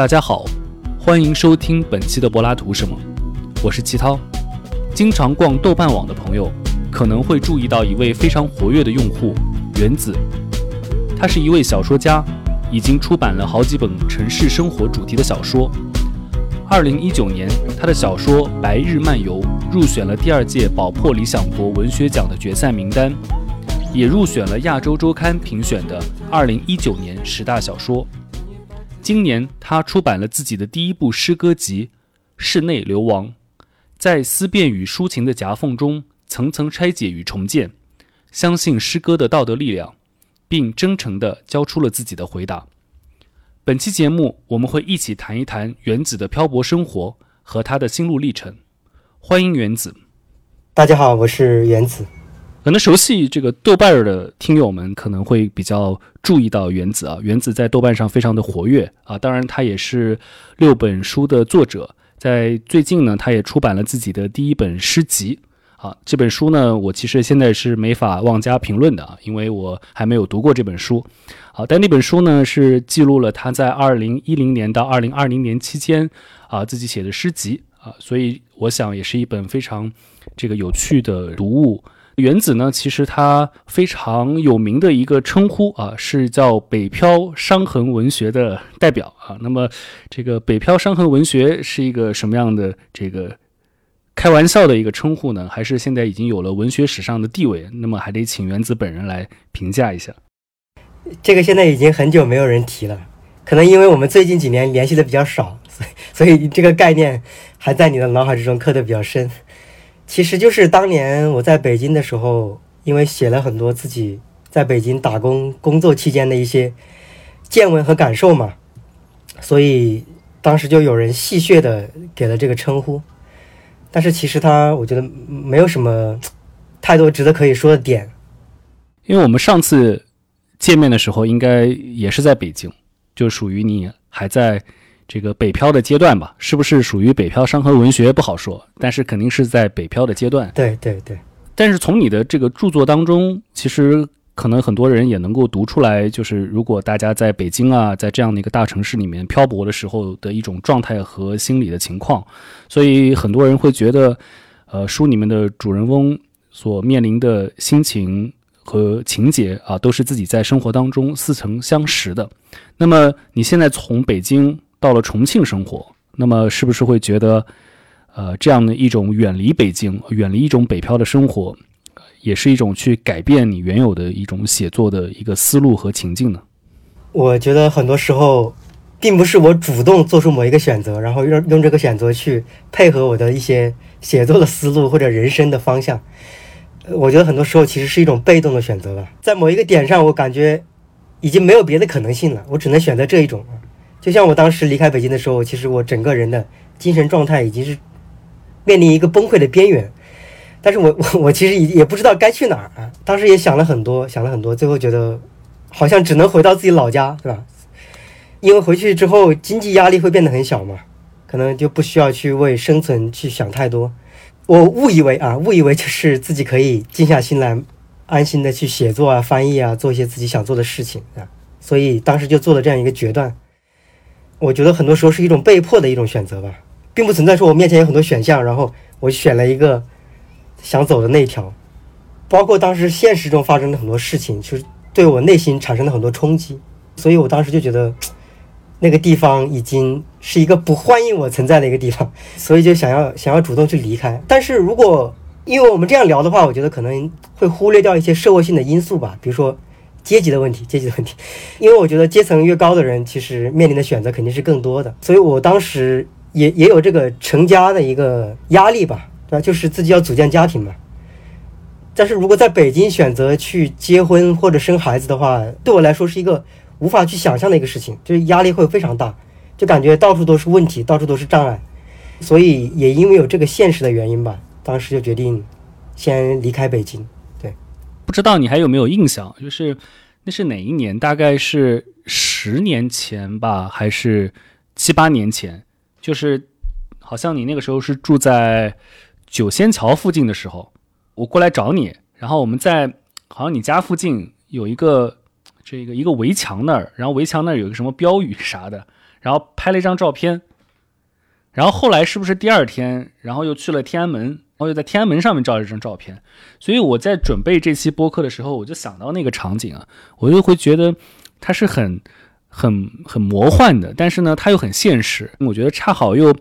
大家好，欢迎收听本期的柏拉图什么，我是齐涛。经常逛豆瓣网的朋友可能会注意到一位非常活跃的用户原子，他是一位小说家，已经出版了好几本城市生活主题的小说。二零一九年，他的小说《白日漫游》入选了第二届宝珀理想国文学奖的决赛名单，也入选了亚洲周刊评选的二零一九年十大小说。今年，他出版了自己的第一部诗歌集《室内流亡》，在思辨与抒情的夹缝中层层拆解与重建，相信诗歌的道德力量，并真诚地交出了自己的回答。本期节目，我们会一起谈一谈原子的漂泊生活和他的心路历程。欢迎原子。大家好，我是原子。可能熟悉这个豆瓣儿的听友们可能会比较注意到原子啊，原子在豆瓣上非常的活跃啊，当然他也是六本书的作者，在最近呢，他也出版了自己的第一本诗集啊，这本书呢，我其实现在是没法妄加评论的啊，因为我还没有读过这本书，好，但那本书呢是记录了他在二零一零年到二零二零年期间啊自己写的诗集啊，所以我想也是一本非常这个有趣的读物。原子呢，其实他非常有名的一个称呼啊，是叫北漂伤痕文学的代表啊。那么，这个北漂伤痕文学是一个什么样的这个开玩笑的一个称呼呢？还是现在已经有了文学史上的地位？那么，还得请原子本人来评价一下。这个现在已经很久没有人提了，可能因为我们最近几年联系的比较少，所以所以这个概念还在你的脑海之中刻的比较深。其实就是当年我在北京的时候，因为写了很多自己在北京打工工作期间的一些见闻和感受嘛，所以当时就有人戏谑的给了这个称呼。但是其实他，我觉得没有什么太多值得可以说的点。因为我们上次见面的时候，应该也是在北京，就属于你还在。这个北漂的阶段吧，是不是属于北漂伤痕文学不好说，但是肯定是在北漂的阶段。对对对。但是从你的这个著作当中，其实可能很多人也能够读出来，就是如果大家在北京啊，在这样的一个大城市里面漂泊的时候的一种状态和心理的情况。所以很多人会觉得，呃，书里面的主人翁所面临的心情和情节啊，都是自己在生活当中似曾相识的。那么你现在从北京。到了重庆生活，那么是不是会觉得，呃，这样的一种远离北京、远离一种北漂的生活，也是一种去改变你原有的一种写作的一个思路和情境呢？我觉得很多时候，并不是我主动做出某一个选择，然后用用这个选择去配合我的一些写作的思路或者人生的方向。我觉得很多时候其实是一种被动的选择吧，在某一个点上，我感觉已经没有别的可能性了，我只能选择这一种。就像我当时离开北京的时候，其实我整个人的精神状态已经是面临一个崩溃的边缘，但是我我 我其实也也不知道该去哪儿啊。当时也想了很多，想了很多，最后觉得好像只能回到自己老家，对吧？因为回去之后经济压力会变得很小嘛，可能就不需要去为生存去想太多。我误以为啊，误以为就是自己可以静下心来，安心的去写作啊、翻译啊，做一些自己想做的事情啊，所以当时就做了这样一个决断。我觉得很多时候是一种被迫的一种选择吧，并不存在说我面前有很多选项，然后我选了一个想走的那一条。包括当时现实中发生的很多事情，其实对我内心产生了很多冲击，所以我当时就觉得那个地方已经是一个不欢迎我存在的一个地方，所以就想要想要主动去离开。但是如果因为我们这样聊的话，我觉得可能会忽略掉一些社会性的因素吧，比如说。阶级的问题，阶级的问题，因为我觉得阶层越高的人，其实面临的选择肯定是更多的，所以我当时也也有这个成家的一个压力吧，对吧？就是自己要组建家庭嘛。但是如果在北京选择去结婚或者生孩子的话，对我来说是一个无法去想象的一个事情，就是压力会非常大，就感觉到处都是问题，到处都是障碍，所以也因为有这个现实的原因吧，当时就决定先离开北京。不知道你还有没有印象？就是那是哪一年？大概是十年前吧，还是七八年前？就是好像你那个时候是住在九仙桥附近的时候，我过来找你，然后我们在好像你家附近有一个这个一个围墙那儿，然后围墙那儿有个什么标语啥的，然后拍了一张照片，然后后来是不是第二天，然后又去了天安门，我就在天安门上面照了一张照片。所以我在准备这期播客的时候，我就想到那个场景啊，我就会觉得它是很、很、很魔幻的，但是呢，它又很现实。我觉得恰好又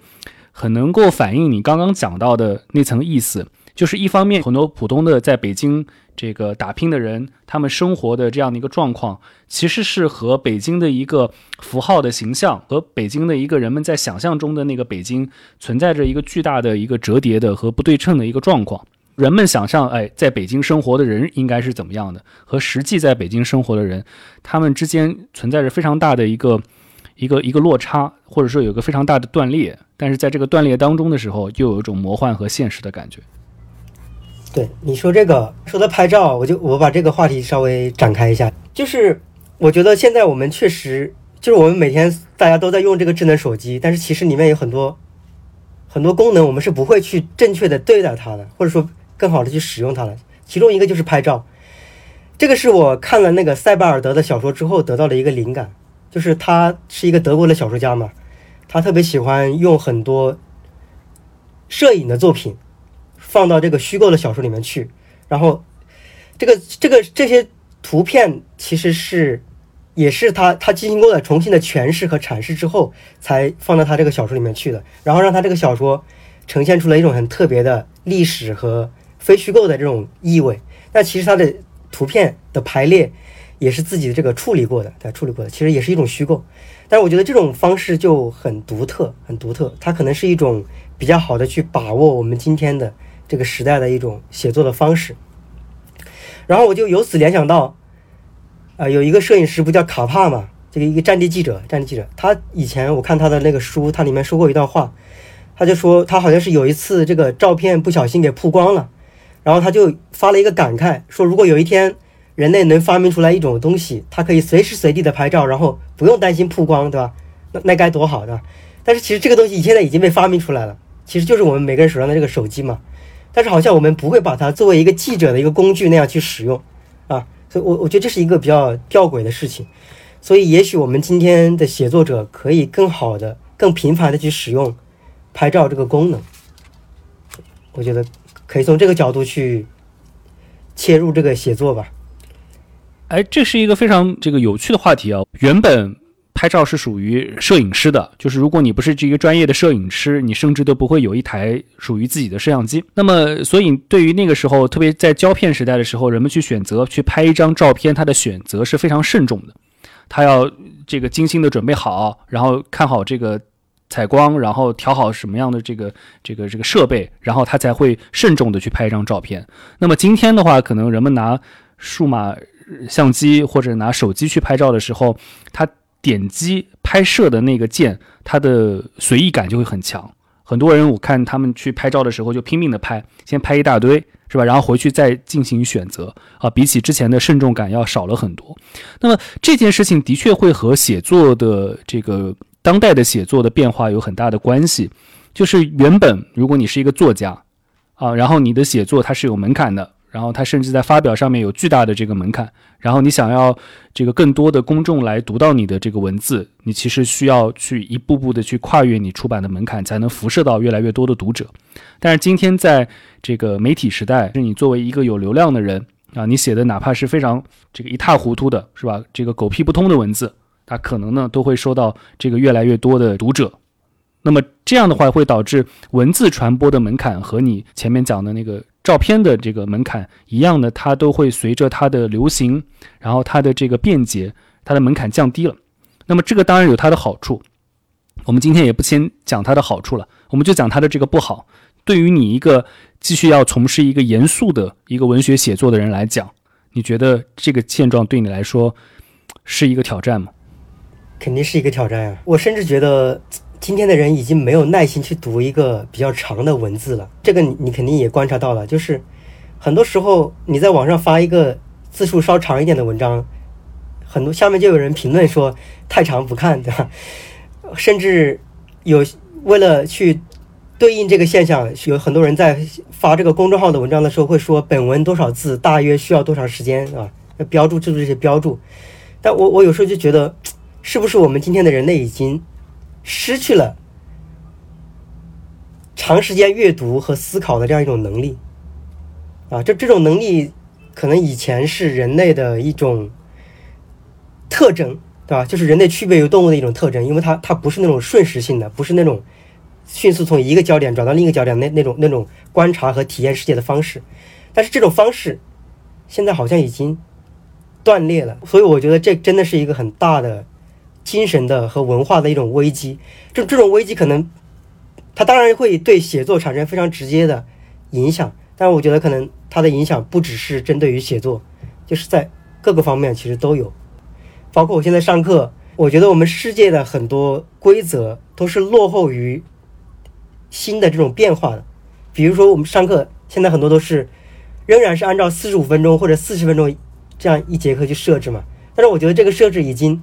很能够反映你刚刚讲到的那层意思。就是一方面，很多普通的在北京这个打拼的人，他们生活的这样的一个状况，其实是和北京的一个符号的形象，和北京的一个人们在想象中的那个北京存在着一个巨大的一个折叠的和不对称的一个状况。人们想象，哎，在北京生活的人应该是怎么样的，和实际在北京生活的人，他们之间存在着非常大的一个一个一个落差，或者说有个非常大的断裂。但是在这个断裂当中的时候，又有一种魔幻和现实的感觉。对你说这个说到拍照，我就我把这个话题稍微展开一下，就是我觉得现在我们确实就是我们每天大家都在用这个智能手机，但是其实里面有很多很多功能，我们是不会去正确的对待它的，或者说更好的去使用它的。其中一个就是拍照，这个是我看了那个塞巴尔德的小说之后得到的一个灵感，就是他是一个德国的小说家嘛，他特别喜欢用很多摄影的作品。放到这个虚构的小说里面去，然后，这个这个这些图片其实是，也是他他进行过的重新的诠释和阐释之后，才放到他这个小说里面去的，然后让他这个小说呈现出了一种很特别的历史和非虚构的这种意味。那其实他的图片的排列也是自己这个处理过的，对，处理过的，其实也是一种虚构。但是我觉得这种方式就很独特，很独特，它可能是一种比较好的去把握我们今天的。这个时代的一种写作的方式，然后我就由此联想到，啊，有一个摄影师不叫卡帕嘛，这个一个战地记者，战地记者，他以前我看他的那个书，他里面说过一段话，他就说他好像是有一次这个照片不小心给曝光了，然后他就发了一个感慨，说如果有一天人类能发明出来一种东西，它可以随时随地的拍照，然后不用担心曝光，对吧？那那该多好，对吧？但是其实这个东西现在已经被发明出来了，其实就是我们每个人手上的这个手机嘛。但是好像我们不会把它作为一个记者的一个工具那样去使用，啊，所以，我我觉得这是一个比较吊诡的事情。所以，也许我们今天的写作者可以更好的、更频繁的去使用拍照这个功能。我觉得可以从这个角度去切入这个写作吧。哎，这是一个非常这个有趣的话题啊，原本。拍照是属于摄影师的，就是如果你不是这个专业的摄影师，你甚至都不会有一台属于自己的摄像机。那么，所以对于那个时候，特别在胶片时代的时候，人们去选择去拍一张照片，他的选择是非常慎重的，他要这个精心的准备好，然后看好这个采光，然后调好什么样的这个这个这个设备，然后他才会慎重的去拍一张照片。那么今天的话，可能人们拿数码相机或者拿手机去拍照的时候，他。点击拍摄的那个键，它的随意感就会很强。很多人我看他们去拍照的时候就拼命的拍，先拍一大堆，是吧？然后回去再进行选择啊，比起之前的慎重感要少了很多。那么这件事情的确会和写作的这个当代的写作的变化有很大的关系。就是原本如果你是一个作家啊，然后你的写作它是有门槛的。然后他甚至在发表上面有巨大的这个门槛，然后你想要这个更多的公众来读到你的这个文字，你其实需要去一步步的去跨越你出版的门槛，才能辐射到越来越多的读者。但是今天在这个媒体时代，是你作为一个有流量的人啊，你写的哪怕是非常这个一塌糊涂的，是吧？这个狗屁不通的文字，它可能呢都会收到这个越来越多的读者。那么这样的话会导致文字传播的门槛和你前面讲的那个。照片的这个门槛一样的，它都会随着它的流行，然后它的这个便捷，它的门槛降低了。那么这个当然有它的好处，我们今天也不先讲它的好处了，我们就讲它的这个不好。对于你一个继续要从事一个严肃的一个文学写作的人来讲，你觉得这个现状对你来说是一个挑战吗？肯定是一个挑战呀！我甚至觉得。今天的人已经没有耐心去读一个比较长的文字了，这个你你肯定也观察到了，就是很多时候你在网上发一个字数稍长一点的文章，很多下面就有人评论说太长不看，对吧？甚至有为了去对应这个现象，有很多人在发这个公众号的文章的时候会说本文多少字，大约需要多长时间，啊？标注，制度这些标注。但我我有时候就觉得，是不是我们今天的人类已经失去了长时间阅读和思考的这样一种能力。啊，这这种能力可能以前是人类的一种特征，对吧？就是人类区别于动物的一种特征，因为它它不是那种瞬时性的，不是那种迅速从一个焦点转到另一个焦点那那种那种观察和体验世界的方式。但是这种方式现在好像已经断裂了，所以我觉得这真的是一个很大的精神的和文化的一种危机。这这种危机可能它当然会对写作产生非常直接的影响，但是我觉得可能。它的影响不只是针对于写作，就是在各个方面其实都有，包括我现在上课，我觉得我们世界的很多规则都是落后于新的这种变化的。比如说我们上课现在很多都是仍然是按照四十五分钟或者四十分钟这样一节课去设置嘛，但是我觉得这个设置已经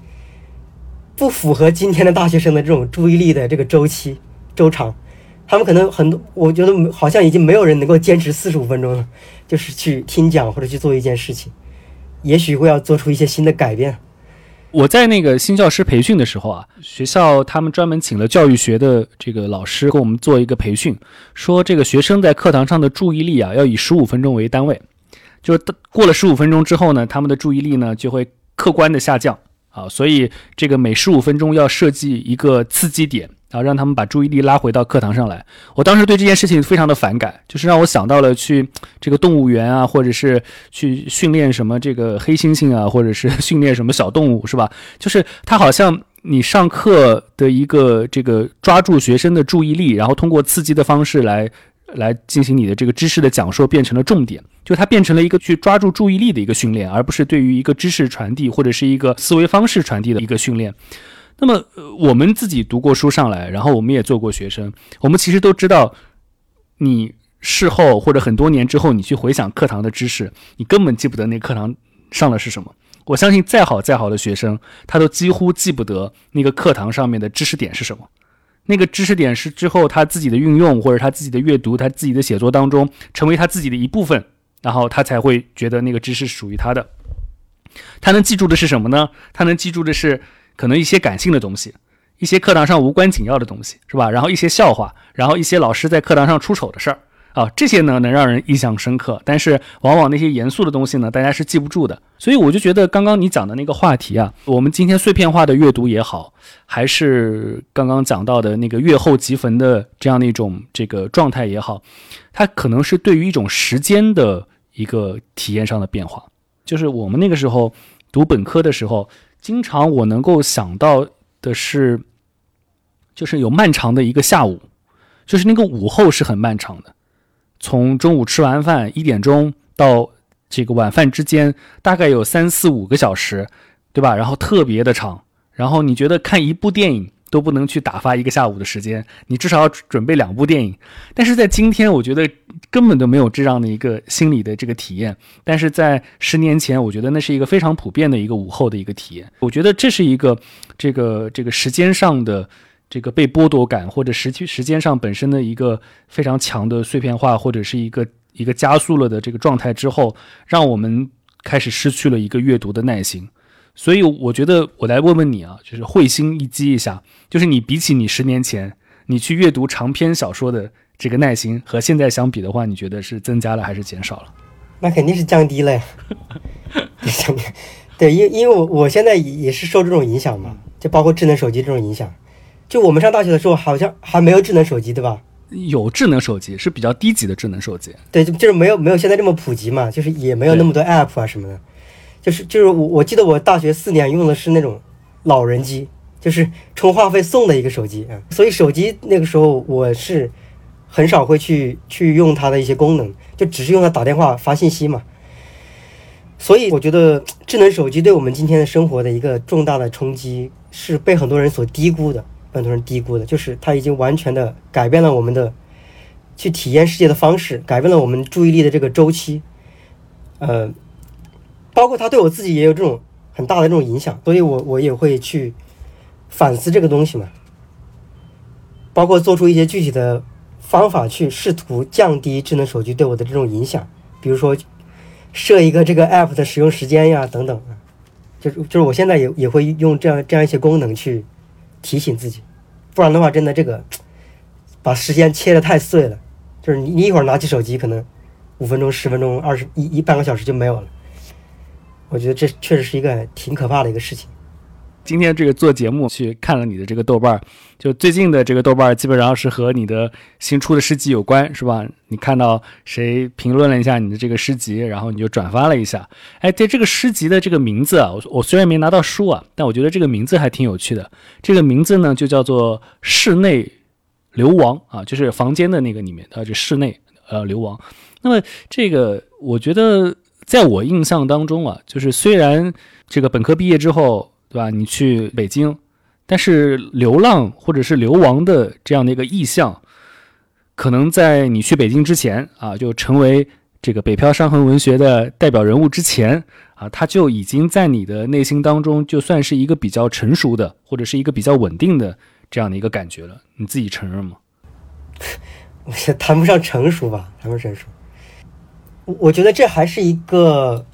不符合今天的大学生的这种注意力的这个周期周长。他们可能很多，我觉得好像已经没有人能够坚持四十五分钟了，就是去听讲或者去做一件事情，也许会要做出一些新的改变。我在那个新教师培训的时候啊，学校他们专门请了教育学的这个老师给我们做一个培训，说这个学生在课堂上的注意力啊，要以十五分钟为单位，就是过了十五分钟之后呢，他们的注意力呢就会客观的下降啊，所以这个每十五分钟要设计一个刺激点。然后让他们把注意力拉回到课堂上来。我当时对这件事情非常的反感，就是让我想到了去这个动物园啊，或者是去训练什么这个黑猩猩啊，或者是 训练什么小动物，是吧？就是他好像你上课的一个这个抓住学生的注意力，然后通过刺激的方式来来进行你的这个知识的讲述，变成了重点，就它变成了一个去抓住注意力的一个训练，而不是对于一个知识传递或者是一个思维方式传递的一个训练。那么，我们自己读过书上来，然后我们也做过学生，我们其实都知道，你事后或者很多年之后，你去回想课堂的知识，你根本记不得那课堂上的是什么。我相信再好再好的学生，他都几乎记不得那个课堂上面的知识点是什么。那个知识点是之后他自己的运用，或者他自己的阅读，他自己的写作当中成为他自己的一部分，然后他才会觉得那个知识属于他的。他能记住的是什么呢？他能记住的是。可能一些感性的东西，一些课堂上无关紧要的东西，是吧？然后一些笑话，然后一些老师在课堂上出丑的事儿啊，这些呢能让人印象深刻。但是往往那些严肃的东西呢，大家是记不住的。所以我就觉得刚刚你讲的那个话题啊，我们今天碎片化的阅读也好，还是刚刚讲到的那个阅后即焚的这样的一种这个状态也好，它可能是对于一种时间的一个体验上的变化。就是我们那个时候读本科的时候。经常我能够想到的是，就是有漫长的一个下午，就是那个午后是很漫长的，从中午吃完饭一点钟到这个晚饭之间，大概有三四五个小时，对吧？然后特别的长，然后你觉得看一部电影。都不能去打发一个下午的时间，你至少要准备两部电影。但是在今天，我觉得根本都没有这样的一个心理的这个体验。但是在十年前，我觉得那是一个非常普遍的一个午后的一个体验。我觉得这是一个这个这个时间上的这个被剥夺感，或者时区时间上本身的一个非常强的碎片化，或者是一个一个加速了的这个状态之后，让我们开始失去了一个阅读的耐心。所以我觉得我来问问你啊，就是会心一击一下，就是你比起你十年前你去阅读长篇小说的这个耐心和现在相比的话，你觉得是增加了还是减少了？那肯定是降低了呀。对，因因为我我现在也是受这种影响嘛，就包括智能手机这种影响。就我们上大学的时候，好像还没有智能手机，对吧？有智能手机，是比较低级的智能手机。对，就就是没有没有现在这么普及嘛，就是也没有那么多 app 啊什么的。就是就是我我记得我大学四年用的是那种老人机，就是充话费送的一个手机啊，所以手机那个时候我是很少会去去用它的一些功能，就只是用它打电话发信息嘛。所以我觉得智能手机对我们今天的生活的一个重大的冲击是被很多人所低估的，很多人低估的，就是它已经完全的改变了我们的去体验世界的方式，改变了我们注意力的这个周期，呃。包括他对我自己也有这种很大的这种影响，所以我我也会去反思这个东西嘛。包括做出一些具体的方法去试图降低智能手机对我的这种影响，比如说设一个这个 app 的使用时间呀等等，就是就是我现在也也会用这样这样一些功能去提醒自己。不然的话，真的这个把时间切的太碎了，就是你你一会儿拿起手机，可能五分钟、十分钟、二十一一半个小时就没有了。我觉得这确实是一个挺可怕的一个事情。今天这个做节目去看了你的这个豆瓣儿，就最近的这个豆瓣儿基本上是和你的新出的诗集有关，是吧？你看到谁评论了一下你的这个诗集，然后你就转发了一下。哎，对这个诗集的这个名字啊，我我虽然没拿到书啊，但我觉得这个名字还挺有趣的。这个名字呢就叫做“室内流亡”啊，就是房间的那个里面的这室内呃流亡。那么这个我觉得在我印象当中啊，就是虽然这个本科毕业之后。对吧？你去北京，但是流浪或者是流亡的这样的一个意向，可能在你去北京之前啊，就成为这个北漂伤痕文学的代表人物之前啊，他就已经在你的内心当中，就算是一个比较成熟的，或者是一个比较稳定的这样的一个感觉了。你自己承认吗？我谈不上成熟吧，谈不上成熟。我我觉得这还是一个。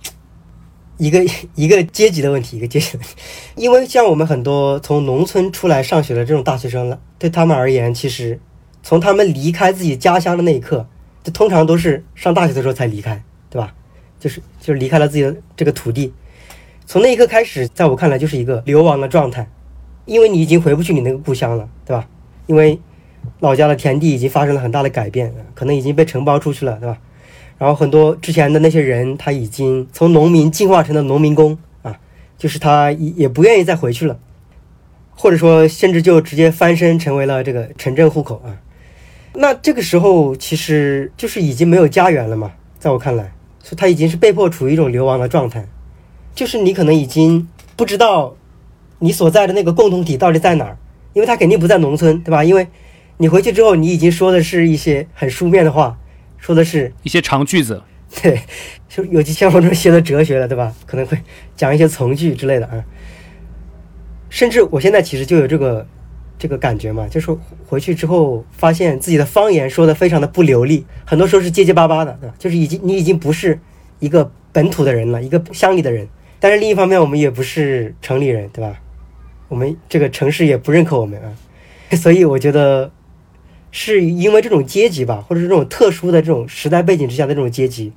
一个 一个阶级的问题，一个阶级的问题，因为像我们很多从农村出来上学的这种大学生了，对他们而言，其实从他们离开自己家乡的那一刻，就通常都是上大学的时候才离开，对吧？就是就是离开了自己的这个土地，从那一刻开始，在我看来就是一个流亡的状态，因为你已经回不去你那个故乡了，对吧？因为老家的田地已经发生了很大的改变，可能已经被承包出去了，对吧？然后很多之前的那些人，他已经从农民进化成了农民工啊，就是他也也不愿意再回去了，或者说甚至就直接翻身成为了这个城镇户口啊。那这个时候其实就是已经没有家园了嘛，在我看来，所以他已经是被迫处于一种流亡的状态，就是你可能已经不知道你所在的那个共同体到底在哪儿，因为他肯定不在农村，对吧？因为你回去之后，你已经说的是一些很书面的话。说的是一些长句子，对，就有些像我这种写的哲学了，对吧？可能会讲一些从句之类的啊。甚至我现在其实就有这个这个感觉嘛，就是回去之后发现自己的方言说的非常的不流利，很多时候是结结巴巴的，对吧？就是已经你已经不是一个本土的人了，一个乡里的人。但是另一方面，我们也不是城里人，对吧？我们这个城市也不认可我们啊，所以我觉得。是因为这种阶级吧，或者是这种特殊的这种时代背景之下的这种阶级，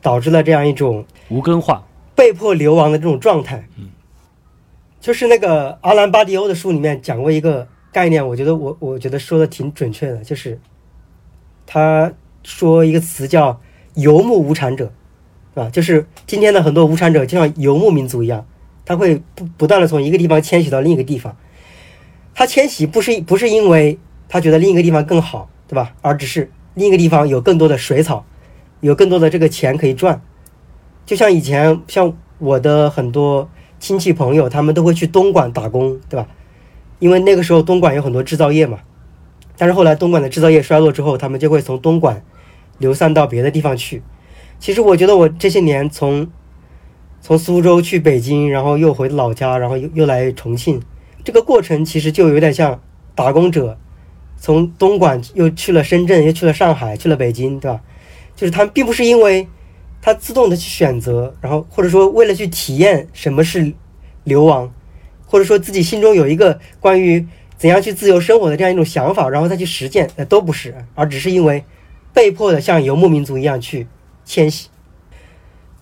导致了这样一种无根化、被迫流亡的这种状态。嗯，就是那个阿兰巴迪欧的书里面讲过一个概念，我觉得我我觉得说的挺准确的，就是他说一个词叫游牧无产者，啊，就是今天的很多无产者就像游牧民族一样，他会不不断的从一个地方迁徙到另一个地方，他迁徙不是不是因为。他觉得另一个地方更好，对吧？而只是另一个地方有更多的水草，有更多的这个钱可以赚。就像以前，像我的很多亲戚朋友，他们都会去东莞打工，对吧？因为那个时候东莞有很多制造业嘛。但是后来东莞的制造业衰落之后，他们就会从东莞流散到别的地方去。其实我觉得我这些年从从苏州去北京，然后又回老家，然后又又来重庆，这个过程其实就有点像打工者。从东莞又去了深圳，又去了上海，去了北京，对吧？就是他并不是因为他自动的去选择，然后或者说为了去体验什么是流亡，或者说自己心中有一个关于怎样去自由生活的这样一种想法，然后再去实践，那，都不是，而只是因为被迫的像游牧民族一样去迁徙。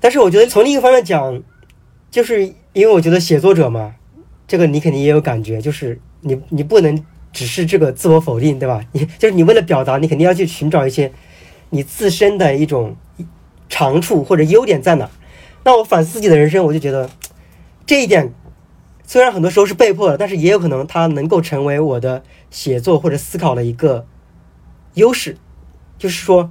但是我觉得从另一个方面讲，就是因为我觉得写作者嘛，这个你肯定也有感觉，就是你你不能。只是这个自我否定，对吧？你就是你为了表达，你肯定要去寻找一些你自身的一种长处或者优点在哪。那我反思自己的人生，我就觉得这一点虽然很多时候是被迫的，但是也有可能它能够成为我的写作或者思考的一个优势。就是说，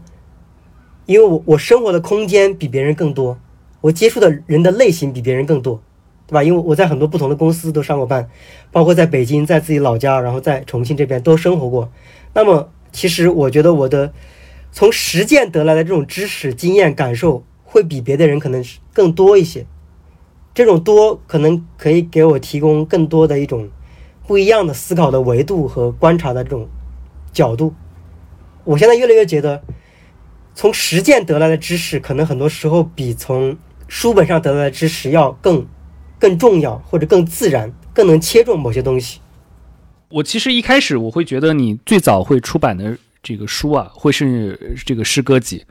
因为我我生活的空间比别人更多，我接触的人的类型比别人更多。对吧？因为我在很多不同的公司都上过班，包括在北京，在自己老家，然后在重庆这边都生活过。那么，其实我觉得我的从实践得来的这种知识、经验、感受，会比别的人可能更多一些。这种多可能可以给我提供更多的一种不一样的思考的维度和观察的这种角度。我现在越来越觉得，从实践得来的知识，可能很多时候比从书本上得来的知识要更。更重要，或者更自然，更能切中某些东西。我其实一开始我会觉得你最早会出版的这个书啊，会是这个诗歌集，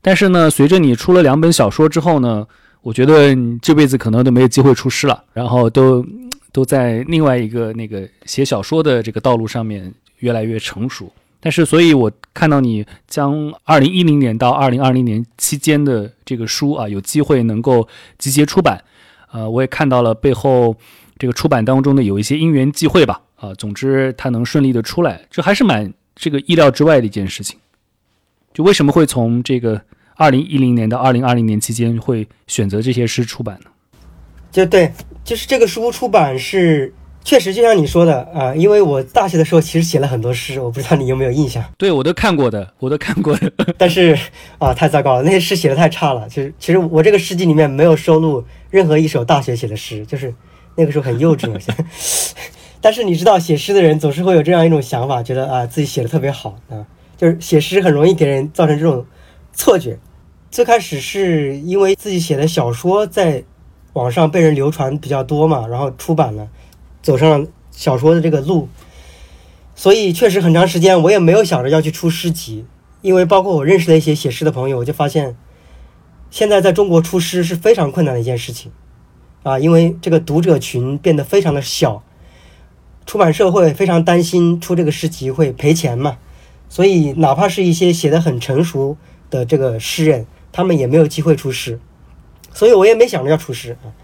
但是呢，随着你出了两本小说之后呢，我觉得你这辈子可能都没有机会出诗了，然后都都在另外一个那个写小说的这个道路上面越来越成熟。但是，所以我看到你将二零一零年到二零二零年期间的这个书啊，有机会能够集结出版，呃，我也看到了背后这个出版当中的有一些因缘际会吧，啊，总之它能顺利的出来，这还是蛮这个意料之外的一件事情。就为什么会从这个二零一零年到二零二零年期间会选择这些诗出版呢？就对，就是这个书出版是。确实，就像你说的啊，因为我大学的时候其实写了很多诗，我不知道你有没有印象。对我都看过的，我都看过的。但是啊，太糟糕了，那些诗写的太差了。其实，其实我这个诗集里面没有收录任何一首大学写的诗，就是那个时候很幼稚嘛。但是你知道，写诗的人总是会有这样一种想法，觉得啊自己写的特别好啊，就是写诗很容易给人造成这种错觉。最开始是因为自己写的小说在网上被人流传比较多嘛，然后出版了。走上小说的这个路，所以确实很长时间我也没有想着要去出诗集，因为包括我认识的一些写诗的朋友，我就发现，现在在中国出诗是非常困难的一件事情，啊，因为这个读者群变得非常的小，出版社会非常担心出这个诗集会赔钱嘛，所以哪怕是一些写的很成熟的这个诗人，他们也没有机会出诗，所以我也没想着要出诗啊。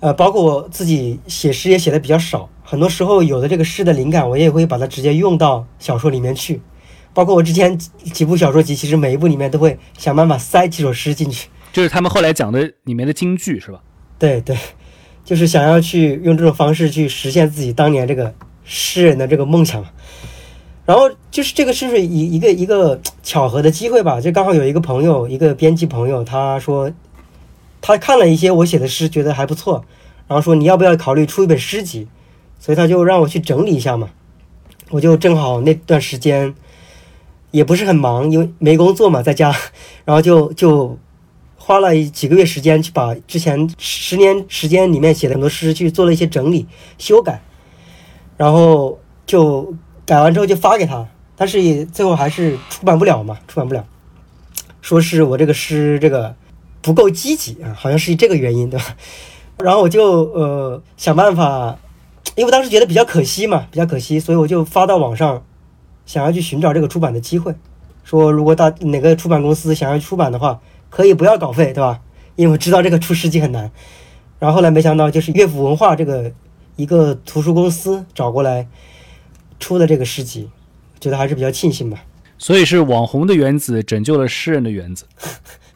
呃，包括我自己写诗也写的比较少，很多时候有的这个诗的灵感，我也会把它直接用到小说里面去。包括我之前几部小说集，其实每一部里面都会想办法塞几首诗进去。就是他们后来讲的里面的金句是吧？对对，就是想要去用这种方式去实现自己当年这个诗人的这个梦想。然后就是这个是不是一一个一个巧合的机会吧？就刚好有一个朋友，一个编辑朋友，他说。他看了一些我写的诗，觉得还不错，然后说你要不要考虑出一本诗集？所以他就让我去整理一下嘛。我就正好那段时间也不是很忙，因为没工作嘛，在家，然后就就花了几个月时间去把之前十年时间里面写的很多诗去做了一些整理修改，然后就改完之后就发给他，但是也最后还是出版不了嘛，出版不了，说是我这个诗这个。不够积极啊，好像是这个原因，对吧？然后我就呃想办法，因为当时觉得比较可惜嘛，比较可惜，所以我就发到网上，想要去寻找这个出版的机会，说如果大哪个出版公司想要出版的话，可以不要稿费，对吧？因为我知道这个出诗集很难。然后后来没想到，就是乐府文化这个一个图书公司找过来出的这个诗集，觉得还是比较庆幸吧。所以是网红的原子拯救了诗人的原子。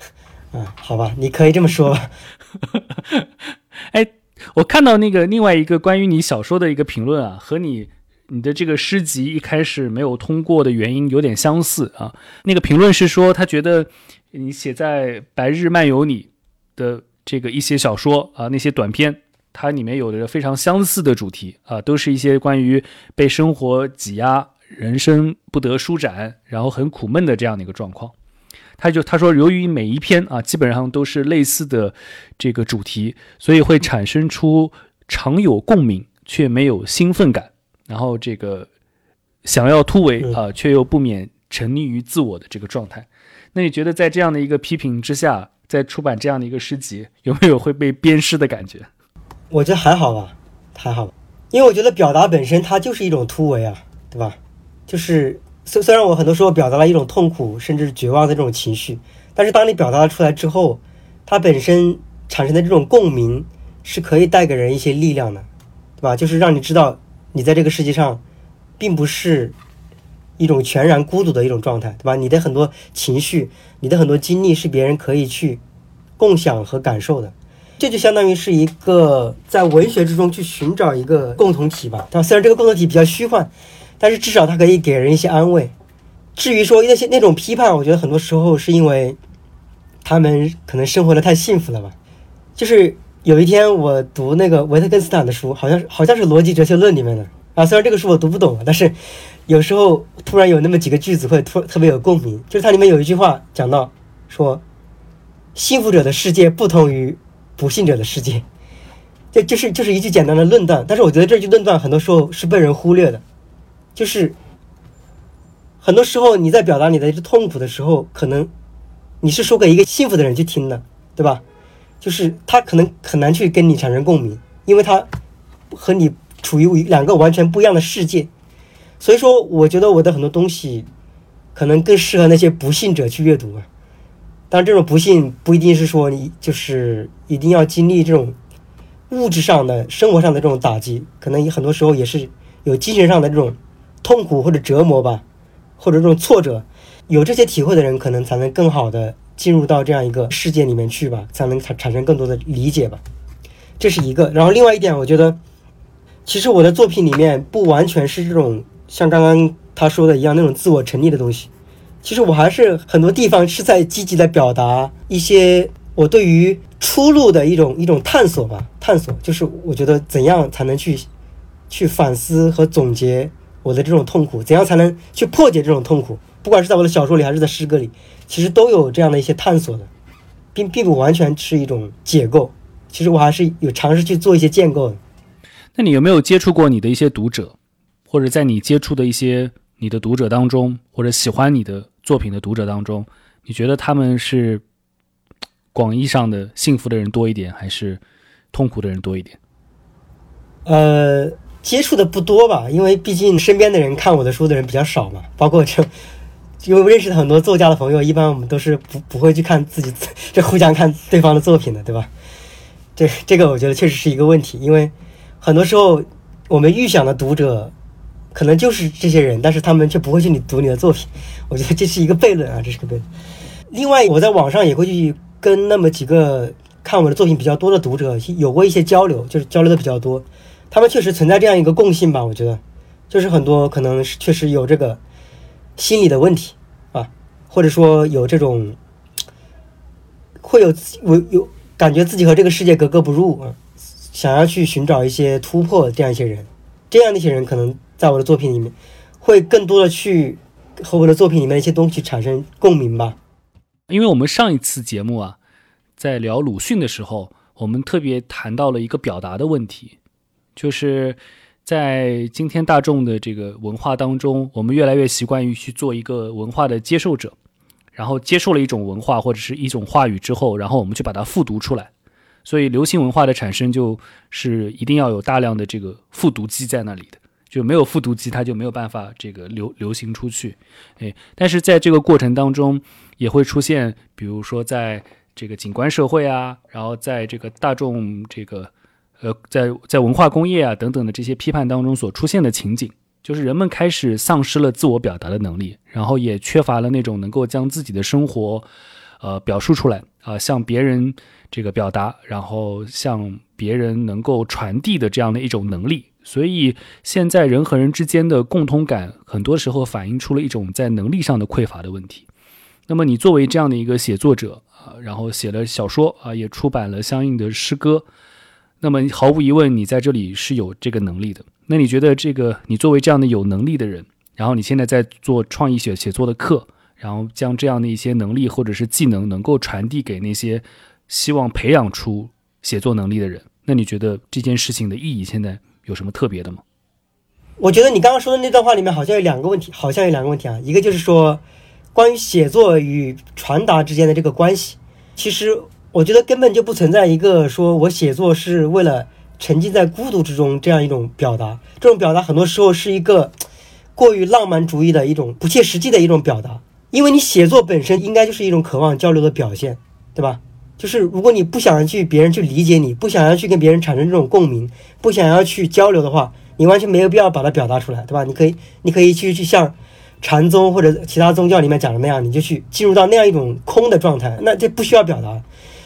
嗯，好吧，你可以这么说吧。哎，我看到那个另外一个关于你小说的一个评论啊，和你你的这个诗集一开始没有通过的原因有点相似啊。那个评论是说，他觉得你写在《白日漫游》里的这个一些小说啊，那些短篇，它里面有着非常相似的主题啊，都是一些关于被生活挤压、人生不得舒展，然后很苦闷的这样的一个状况。他就他说，由于每一篇啊基本上都是类似的这个主题，所以会产生出常有共鸣却没有兴奋感，然后这个想要突围啊，却又不免沉溺于自我的这个状态。那你觉得在这样的一个批评之下，在出版这样的一个诗集，有没有会被鞭尸的感觉？我觉得还好吧，还好，因为我觉得表达本身它就是一种突围啊，对吧？就是。虽虽然我很多时候表达了一种痛苦甚至绝望的这种情绪，但是当你表达出来之后，它本身产生的这种共鸣是可以带给人一些力量的，对吧？就是让你知道你在这个世界上，并不是一种全然孤独的一种状态，对吧？你的很多情绪，你的很多经历是别人可以去共享和感受的，这就相当于是一个在文学之中去寻找一个共同体吧，对吧？虽然这个共同体比较虚幻。但是至少它可以给人一些安慰。至于说那些那种批判，我觉得很多时候是因为他们可能生活的太幸福了吧。就是有一天我读那个维特根斯坦的书，好像好像是《逻辑哲学论》里面的啊。虽然这个书我读不懂，但是有时候突然有那么几个句子会突特别有共鸣。就是它里面有一句话讲到说，幸福者的世界不同于不幸者的世界。这就是就是一句简单的论断，但是我觉得这句论断很多时候是被人忽略的，就是很多时候你在表达你的痛苦的时候，可能你是说给一个幸福的人去听的，对吧？就是他可能很难去跟你产生共鸣，因为他和你处于两个完全不一样的世界。所以说，我觉得我的很多东西可能更适合那些不幸者去阅读啊。当然，这种不幸不一定是说你就是一定要经历这种物质上的生活上的这种打击，可能很多时候也是有精神上的这种痛苦或者折磨吧。或者这种挫折，有这些体会的人，可能才能更好的进入到这样一个世界里面去吧，才能产产生更多的理解吧。这是一个。然后另外一点，我觉得，其实我的作品里面不完全是这种像刚刚他说的一样那种自我成立的东西。其实我还是很多地方是在积极的表达一些我对于出路的一种一种探索吧。探索就是我觉得怎样才能去去反思和总结。我的这种痛苦，怎样才能去破解这种痛苦？不管是在我的小说里，还是在诗歌里，其实都有这样的一些探索的，并并不完全是一种解构。其实我还是有尝试去做一些建构的。那你有没有接触过你的一些读者，或者在你接触的一些你的读者当中，或者喜欢你的作品的读者当中，你觉得他们是广义上的幸福的人多一点，还是痛苦的人多一点？呃。接触的不多吧，因为毕竟身边的人看我的书的人比较少嘛。包括这，因为认识的很多作家的朋友，一般我们都是不不会去看自己，这互相看对方的作品的，对吧？这这个我觉得确实是一个问题，因为很多时候我们预想的读者可能就是这些人，但是他们却不会去你读你的作品。我觉得这是一个悖论啊，这是个悖论。另外，我在网上也会去跟那么几个看我的作品比较多的读者有过一些交流，就是交流的比较多。他们确实存在这样一个共性吧，我觉得，就是很多可能是确实有这个心理的问题啊，或者说有这种会有我有感觉自己和这个世界格格不入啊，想要去寻找一些突破这样一些人，这样的一些人可能在我的作品里面会更多的去和我的作品里面一些东西产生共鸣吧。因为我们上一次节目啊，在聊鲁迅的时候，我们特别谈到了一个表达的问题。就是在今天大众的这个文化当中，我们越来越习惯于去做一个文化的接受者，然后接受了一种文化或者是一种话语之后，然后我们去把它复读出来。所以，流行文化的产生就是一定要有大量的这个复读机在那里的，就没有复读机，它就没有办法这个流流行出去。哎，但是在这个过程当中，也会出现，比如说在这个景观社会啊，然后在这个大众这个。呃，在在文化工业啊等等的这些批判当中所出现的情景，就是人们开始丧失了自我表达的能力，然后也缺乏了那种能够将自己的生活，呃，表述出来啊，向别人这个表达，然后向别人能够传递的这样的一种能力。所以现在人和人之间的共通感，很多时候反映出了一种在能力上的匮乏的问题。那么你作为这样的一个写作者啊，然后写了小说啊，也出版了相应的诗歌。那么毫无疑问，你在这里是有这个能力的。那你觉得这个你作为这样的有能力的人，然后你现在在做创意写写作的课，然后将这样的一些能力或者是技能能够传递给那些希望培养出写作能力的人，那你觉得这件事情的意义现在有什么特别的吗？我觉得你刚刚说的那段话里面好像有两个问题，好像有两个问题啊。一个就是说关于写作与传达之间的这个关系，其实。我觉得根本就不存在一个说我写作是为了沉浸在孤独之中这样一种表达，这种表达很多时候是一个过于浪漫主义的一种不切实际的一种表达。因为你写作本身应该就是一种渴望交流的表现，对吧？就是如果你不想要去别人去理解你，不想要去跟别人产生这种共鸣，不想要去交流的话，你完全没有必要把它表达出来，对吧？你可以，你可以去去像禅宗或者其他宗教里面讲的那样，你就去进入到那样一种空的状态，那这不需要表达。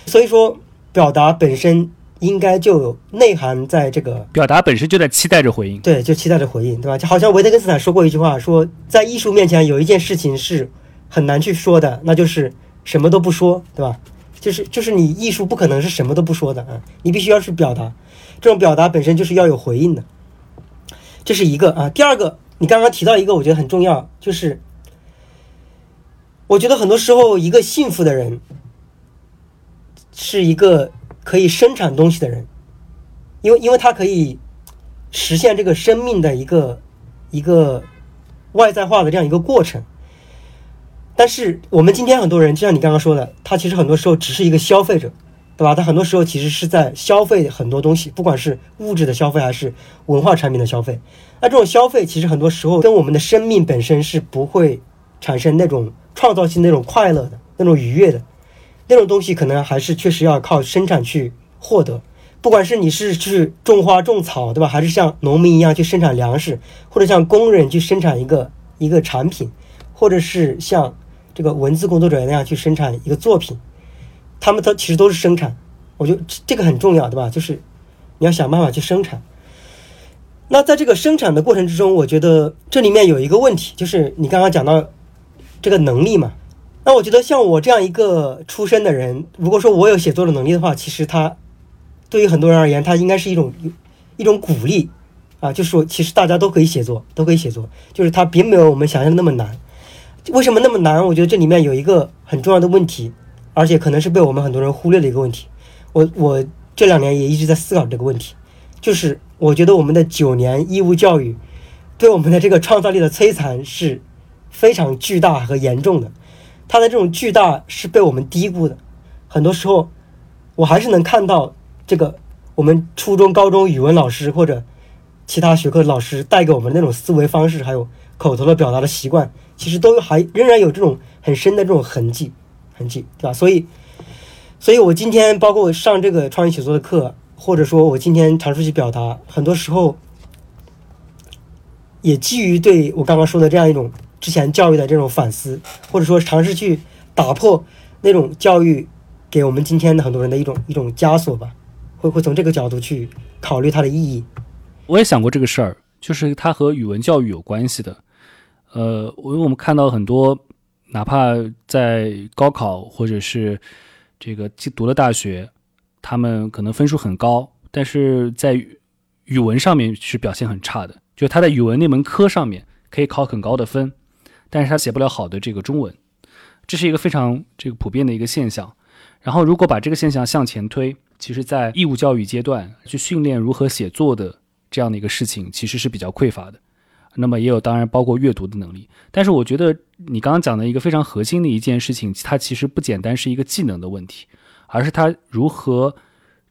所以说，表达本身应该就有内涵在这个表达本身就在期待着回应，对，就期待着回应，对吧？就好像维特根斯坦说过一句话，说在艺术面前有一件事情是很难去说的，那就是什么都不说，对吧？就是就是你艺术不可能是什么都不说的啊，你必须要去表达，这种表达本身就是要有回应的，这是一个啊。第二个，你刚刚提到一个，我觉得很重要，就是我觉得很多时候一个幸福的人。是一个可以生产东西的人，因为因为它可以实现这个生命的一个一个外在化的这样一个过程。但是我们今天很多人，就像你刚刚说的，他其实很多时候只是一个消费者，对吧？他很多时候其实是在消费很多东西，不管是物质的消费还是文化产品的消费。那这种消费其实很多时候跟我们的生命本身是不会产生那种创造性、那种快乐的、那种愉悦的。那种东西可能还是确实要靠生产去获得。不管是你是去种花种草，对吧？还是像农民一样去生产粮食，或者像工人去生产一个一个产品，或者是像。这个文字工作者那样去生产一个作品，他们都其实都是生产，我觉得这个很重要，对吧？就是你要想办法去生产。那在这个生产的过程之中，我觉得这里面有一个问题，就是你刚刚讲到这个能力嘛。那我觉得像我这样一个出身的人，如果说我有写作的能力的话，其实他对于很多人而言，他应该是一种一种鼓励啊，就是说其实大家都可以写作，都可以写作，就是它并没有我们想象的那么难。为什么那么难？我觉得这里面有一个很重要的问题，而且可能是被我们很多人忽略的一个问题。我我这两年也一直在思考这个问题，就是我觉得我们的九年义务教育对我们的这个创造力的摧残是非常巨大和严重的。它的这种巨大是被我们低估的。很多时候，我还是能看到这个我们初中、高中语文老师或者其他学科老师带给我们那种思维方式，还有口头的表达的习惯。其实都还仍然有这种很深的这种痕迹，痕迹，对吧？所以，所以我今天包括我上这个创意写作的课，或者说我今天尝试去表达，很多时候也基于对我刚刚说的这样一种之前教育的这种反思，或者说尝试去打破那种教育给我们今天的很多人的一种一种枷锁吧，会会从这个角度去考虑它的意义。我也想过这个事儿，就是它和语文教育有关系的。呃，因为我们看到很多，哪怕在高考或者是这个读了大学，他们可能分数很高，但是在语文上面是表现很差的。就他在语文那门科上面可以考很高的分，但是他写不了好的这个中文，这是一个非常这个普遍的一个现象。然后如果把这个现象向前推，其实在义务教育阶段去训练如何写作的这样的一个事情，其实是比较匮乏的。那么也有，当然包括阅读的能力。但是我觉得你刚刚讲的一个非常核心的一件事情，它其实不简单是一个技能的问题，而是他如何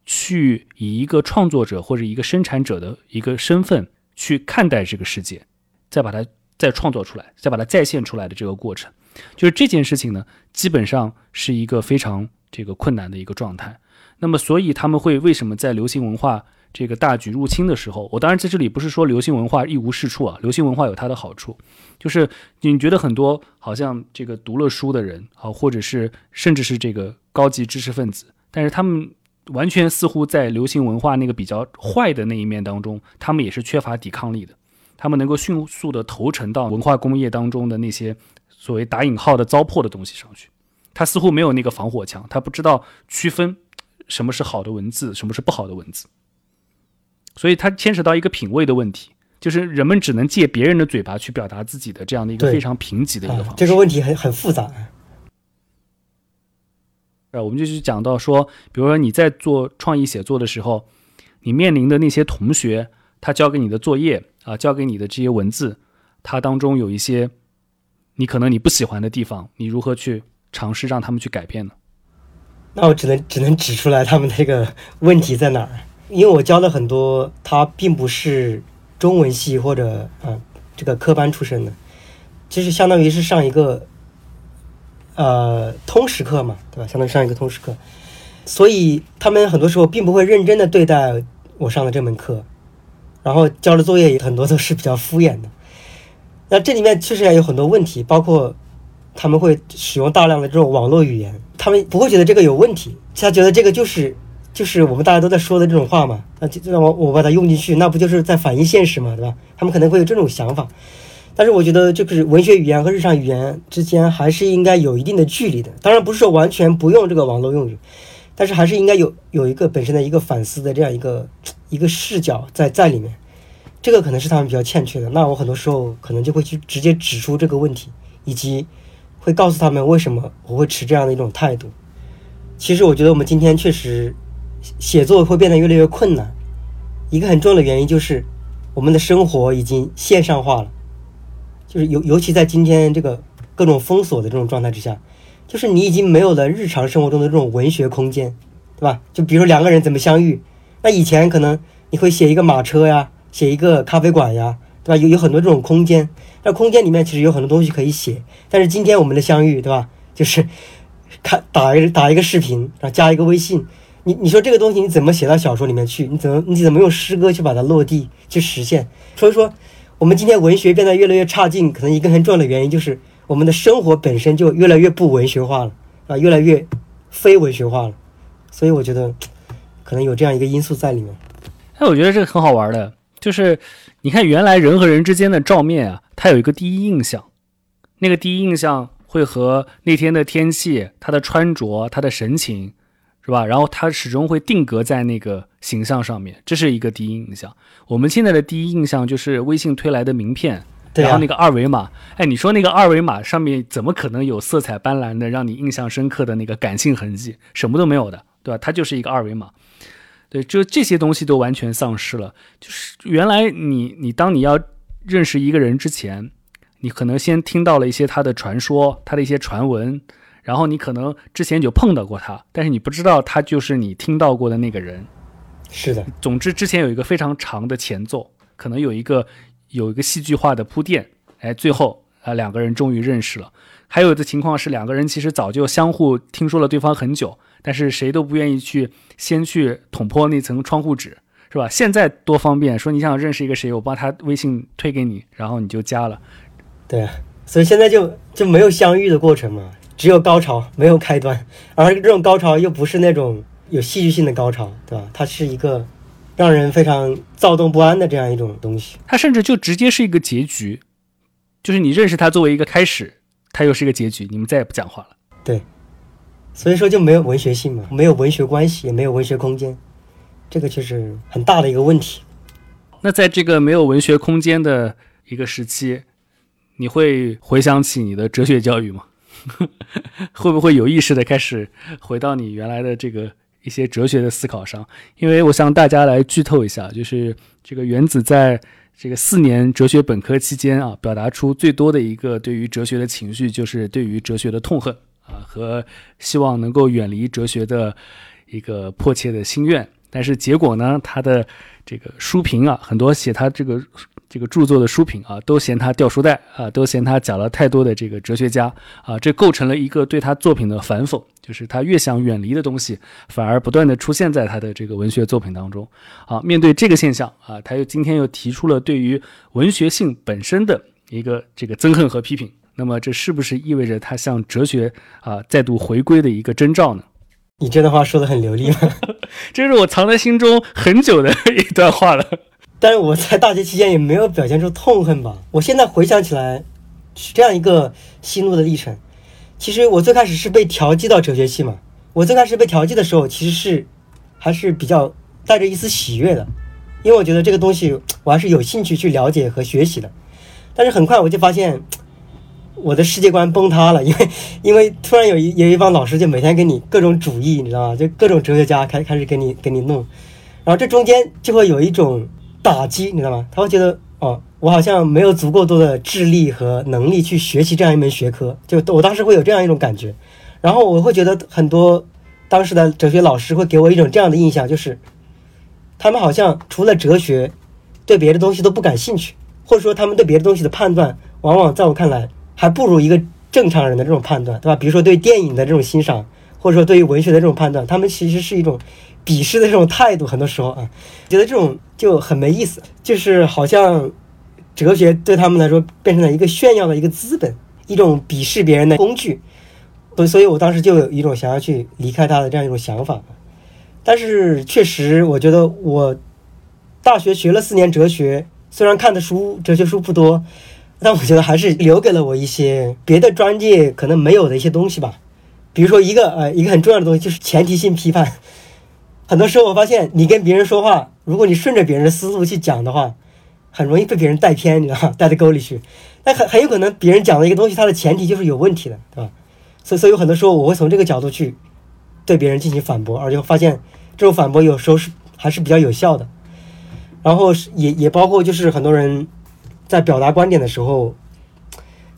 去以一个创作者或者一个生产者的一个身份去看待这个世界，再把它再创作出来，再把它再现出来的这个过程，就是这件事情呢，基本上是一个非常这个困难的一个状态。那么，所以他们会为什么在流行文化？这个大举入侵的时候，我当然在这里不是说流行文化一无是处啊，流行文化有它的好处，就是你觉得很多好像这个读了书的人啊，或者是甚至是这个高级知识分子，但是他们完全似乎在流行文化那个比较坏的那一面当中，他们也是缺乏抵抗力的，他们能够迅速的投诚到文化工业当中的那些所谓打引号的糟粕的东西上去，他似乎没有那个防火墙，他不知道区分什么是好的文字，什么是不好的文字。所以它牵扯到一个品味的问题，就是人们只能借别人的嘴巴去表达自己的这样的一个非常贫瘠的一个方式。这个问题很很复杂。啊，我们就去讲到说，比如说你在做创意写作的时候，你面临的那些同学，他交给你的作业啊，交给你的这些文字，它当中有一些你可能你不喜欢的地方，你如何去尝试让他们去改变呢？那我只能只能指出来他们那个 问题在哪儿。因为我教了很多，他并不是中文系或者啊这个科班出身的，其实相当于是上一个呃通识课嘛，对吧？相当于上一个通识课，所以他们很多时候并不会认真的对待我上的这门课，然后交的作业也很多都是比较敷衍的。那这里面确实也有很多问题，包括他们会使用大量的这种网络语言，他们不会觉得这个有问题，他觉得这个就是。就是我们大家都在说的这种话嘛，那就让我我把它用进去，那不就是在反映现实嘛，对吧？他们可能会有这种想法，但是我觉得就是文学语言和日常语言之间还是应该有一定的距离的。当然不是说完全不用这个网络用语，但是还是应该有有一个本身的一个反思的这样一个一个视角在在里面。这个可能是他们比较欠缺的。那我很多时候可能就会去直接指出这个问题，以及会告诉他们为什么我会持这样的一种态度。其实我觉得我们今天确实。写作会变得越来越困难，一个很重要的原因就是我们的生活已经线上化了，就是尤尤其在今天这个各种封锁的这种状态之下，就是你已经没有了日常生活中的这种文学空间，对吧？就比如说两个人怎么相遇，那以前可能你会写一个马车呀，写一个咖啡馆呀，对吧？有有很多这种空间，那空间里面其实有很多东西可以写，但是今天我们的相遇，对吧？就是看打一打一个视频，然后加一个微信。你你说这个东西你怎么写到小说里面去？你怎么你怎么用诗歌去把它落地去实现？所以说，我们今天文学变得越来越差劲，可能一个很重要的原因就是我们的生活本身就越来越不文学化了啊，越来越非文学化了。所以我觉得可能有这样一个因素在里面。哎，我觉得这个很好玩的，就是你看原来人和人之间的照面啊，它有一个第一印象，那个第一印象会和那天的天气、他的穿着、他的神情。是吧？然后它始终会定格在那个形象上面，这是一个第一印象。我们现在的第一印象就是微信推来的名片，然后那个二维码。哎，你说那个二维码上面怎么可能有色彩斑斓的、让你印象深刻的那个感性痕迹？什么都没有的，对吧？它就是一个二维码。对，就这些东西都完全丧失了。就是原来你你当你要认识一个人之前，你可能先听到了一些他的传说，他的一些传闻。然后你可能之前就碰到过他，但是你不知道他就是你听到过的那个人。是的，总之之前有一个非常长的前奏，可能有一个有一个戏剧化的铺垫，哎，最后啊两个人终于认识了。还有的情况是两个人其实早就相互听说了对方很久，但是谁都不愿意去先去捅破那层窗户纸，是吧？现在多方便，说你想认识一个谁，我把他微信推给你，然后你就加了。对啊，所以现在就就没有相遇的过程嘛。只有高潮，没有开端，而这种高潮又不是那种有戏剧性的高潮，对吧？它是一个让人非常躁动不安的这样一种东西。它甚至就直接是一个结局，就是你认识它作为一个开始，它又是一个结局，你们再也不讲话了。对，所以说就没有文学性嘛，没有文学关系，也没有文学空间，这个就是很大的一个问题。那在这个没有文学空间的一个时期，你会回想起你的哲学教育吗？会不会有意识的开始回到你原来的这个一些哲学的思考上？因为我向大家来剧透一下，就是这个原子在这个四年哲学本科期间啊，表达出最多的一个对于哲学的情绪，就是对于哲学的痛恨啊，和希望能够远离哲学的一个迫切的心愿。但是结果呢，他的这个书评啊，很多写他这个。这个著作的书评啊，都嫌他掉书袋啊，都嫌他讲了太多的这个哲学家啊，这构成了一个对他作品的反讽，就是他越想远离的东西，反而不断的出现在他的这个文学作品当中。啊，面对这个现象啊，他又今天又提出了对于文学性本身的一个这个憎恨和批评。那么这是不是意味着他向哲学啊再度回归的一个征兆呢？你这段话说的很流利吗？这是我藏在心中很久的一段话了。但是我在大学期间也没有表现出痛恨吧。我现在回想起来，是这样一个心路的历程。其实我最开始是被调剂到哲学系嘛。我最开始被调剂的时候，其实是还是比较带着一丝喜悦的，因为我觉得这个东西我还是有兴趣去了解和学习的。但是很快我就发现，我的世界观崩塌了，因为因为突然有一有一帮老师就每天给你各种主义，你知道吗？就各种哲学家开开始给你给你弄，然后这中间就会有一种。打击，你知道吗？他会觉得哦，我好像没有足够多的智力和能力去学习这样一门学科，就我当时会有这样一种感觉。然后我会觉得很多当时的哲学老师会给我一种这样的印象，就是他们好像除了哲学，对别的东西都不感兴趣，或者说他们对别的东西的判断，往往在我看来还不如一个正常人的这种判断，对吧？比如说对电影的这种欣赏，或者说对于文学的这种判断，他们其实是一种。鄙视的这种态度，很多时候啊，觉得这种就很没意思，就是好像哲学对他们来说变成了一个炫耀的一个资本，一种鄙视别人的工具。所所以，我当时就有一种想要去离开他的这样一种想法。但是，确实，我觉得我大学学了四年哲学，虽然看的书哲学书不多，但我觉得还是留给了我一些别的专业可能没有的一些东西吧。比如说，一个呃，一个很重要的东西就是前提性批判。很多时候，我发现你跟别人说话，如果你顺着别人的思路去讲的话，很容易被别人带偏，你知道吗？带到沟里去。那很很有可能别人讲的一个东西，它的前提就是有问题的，对吧？所以，所以有很多时候我会从这个角度去对别人进行反驳，而且发现这种反驳有时候是还是比较有效的。然后是也也包括就是很多人在表达观点的时候，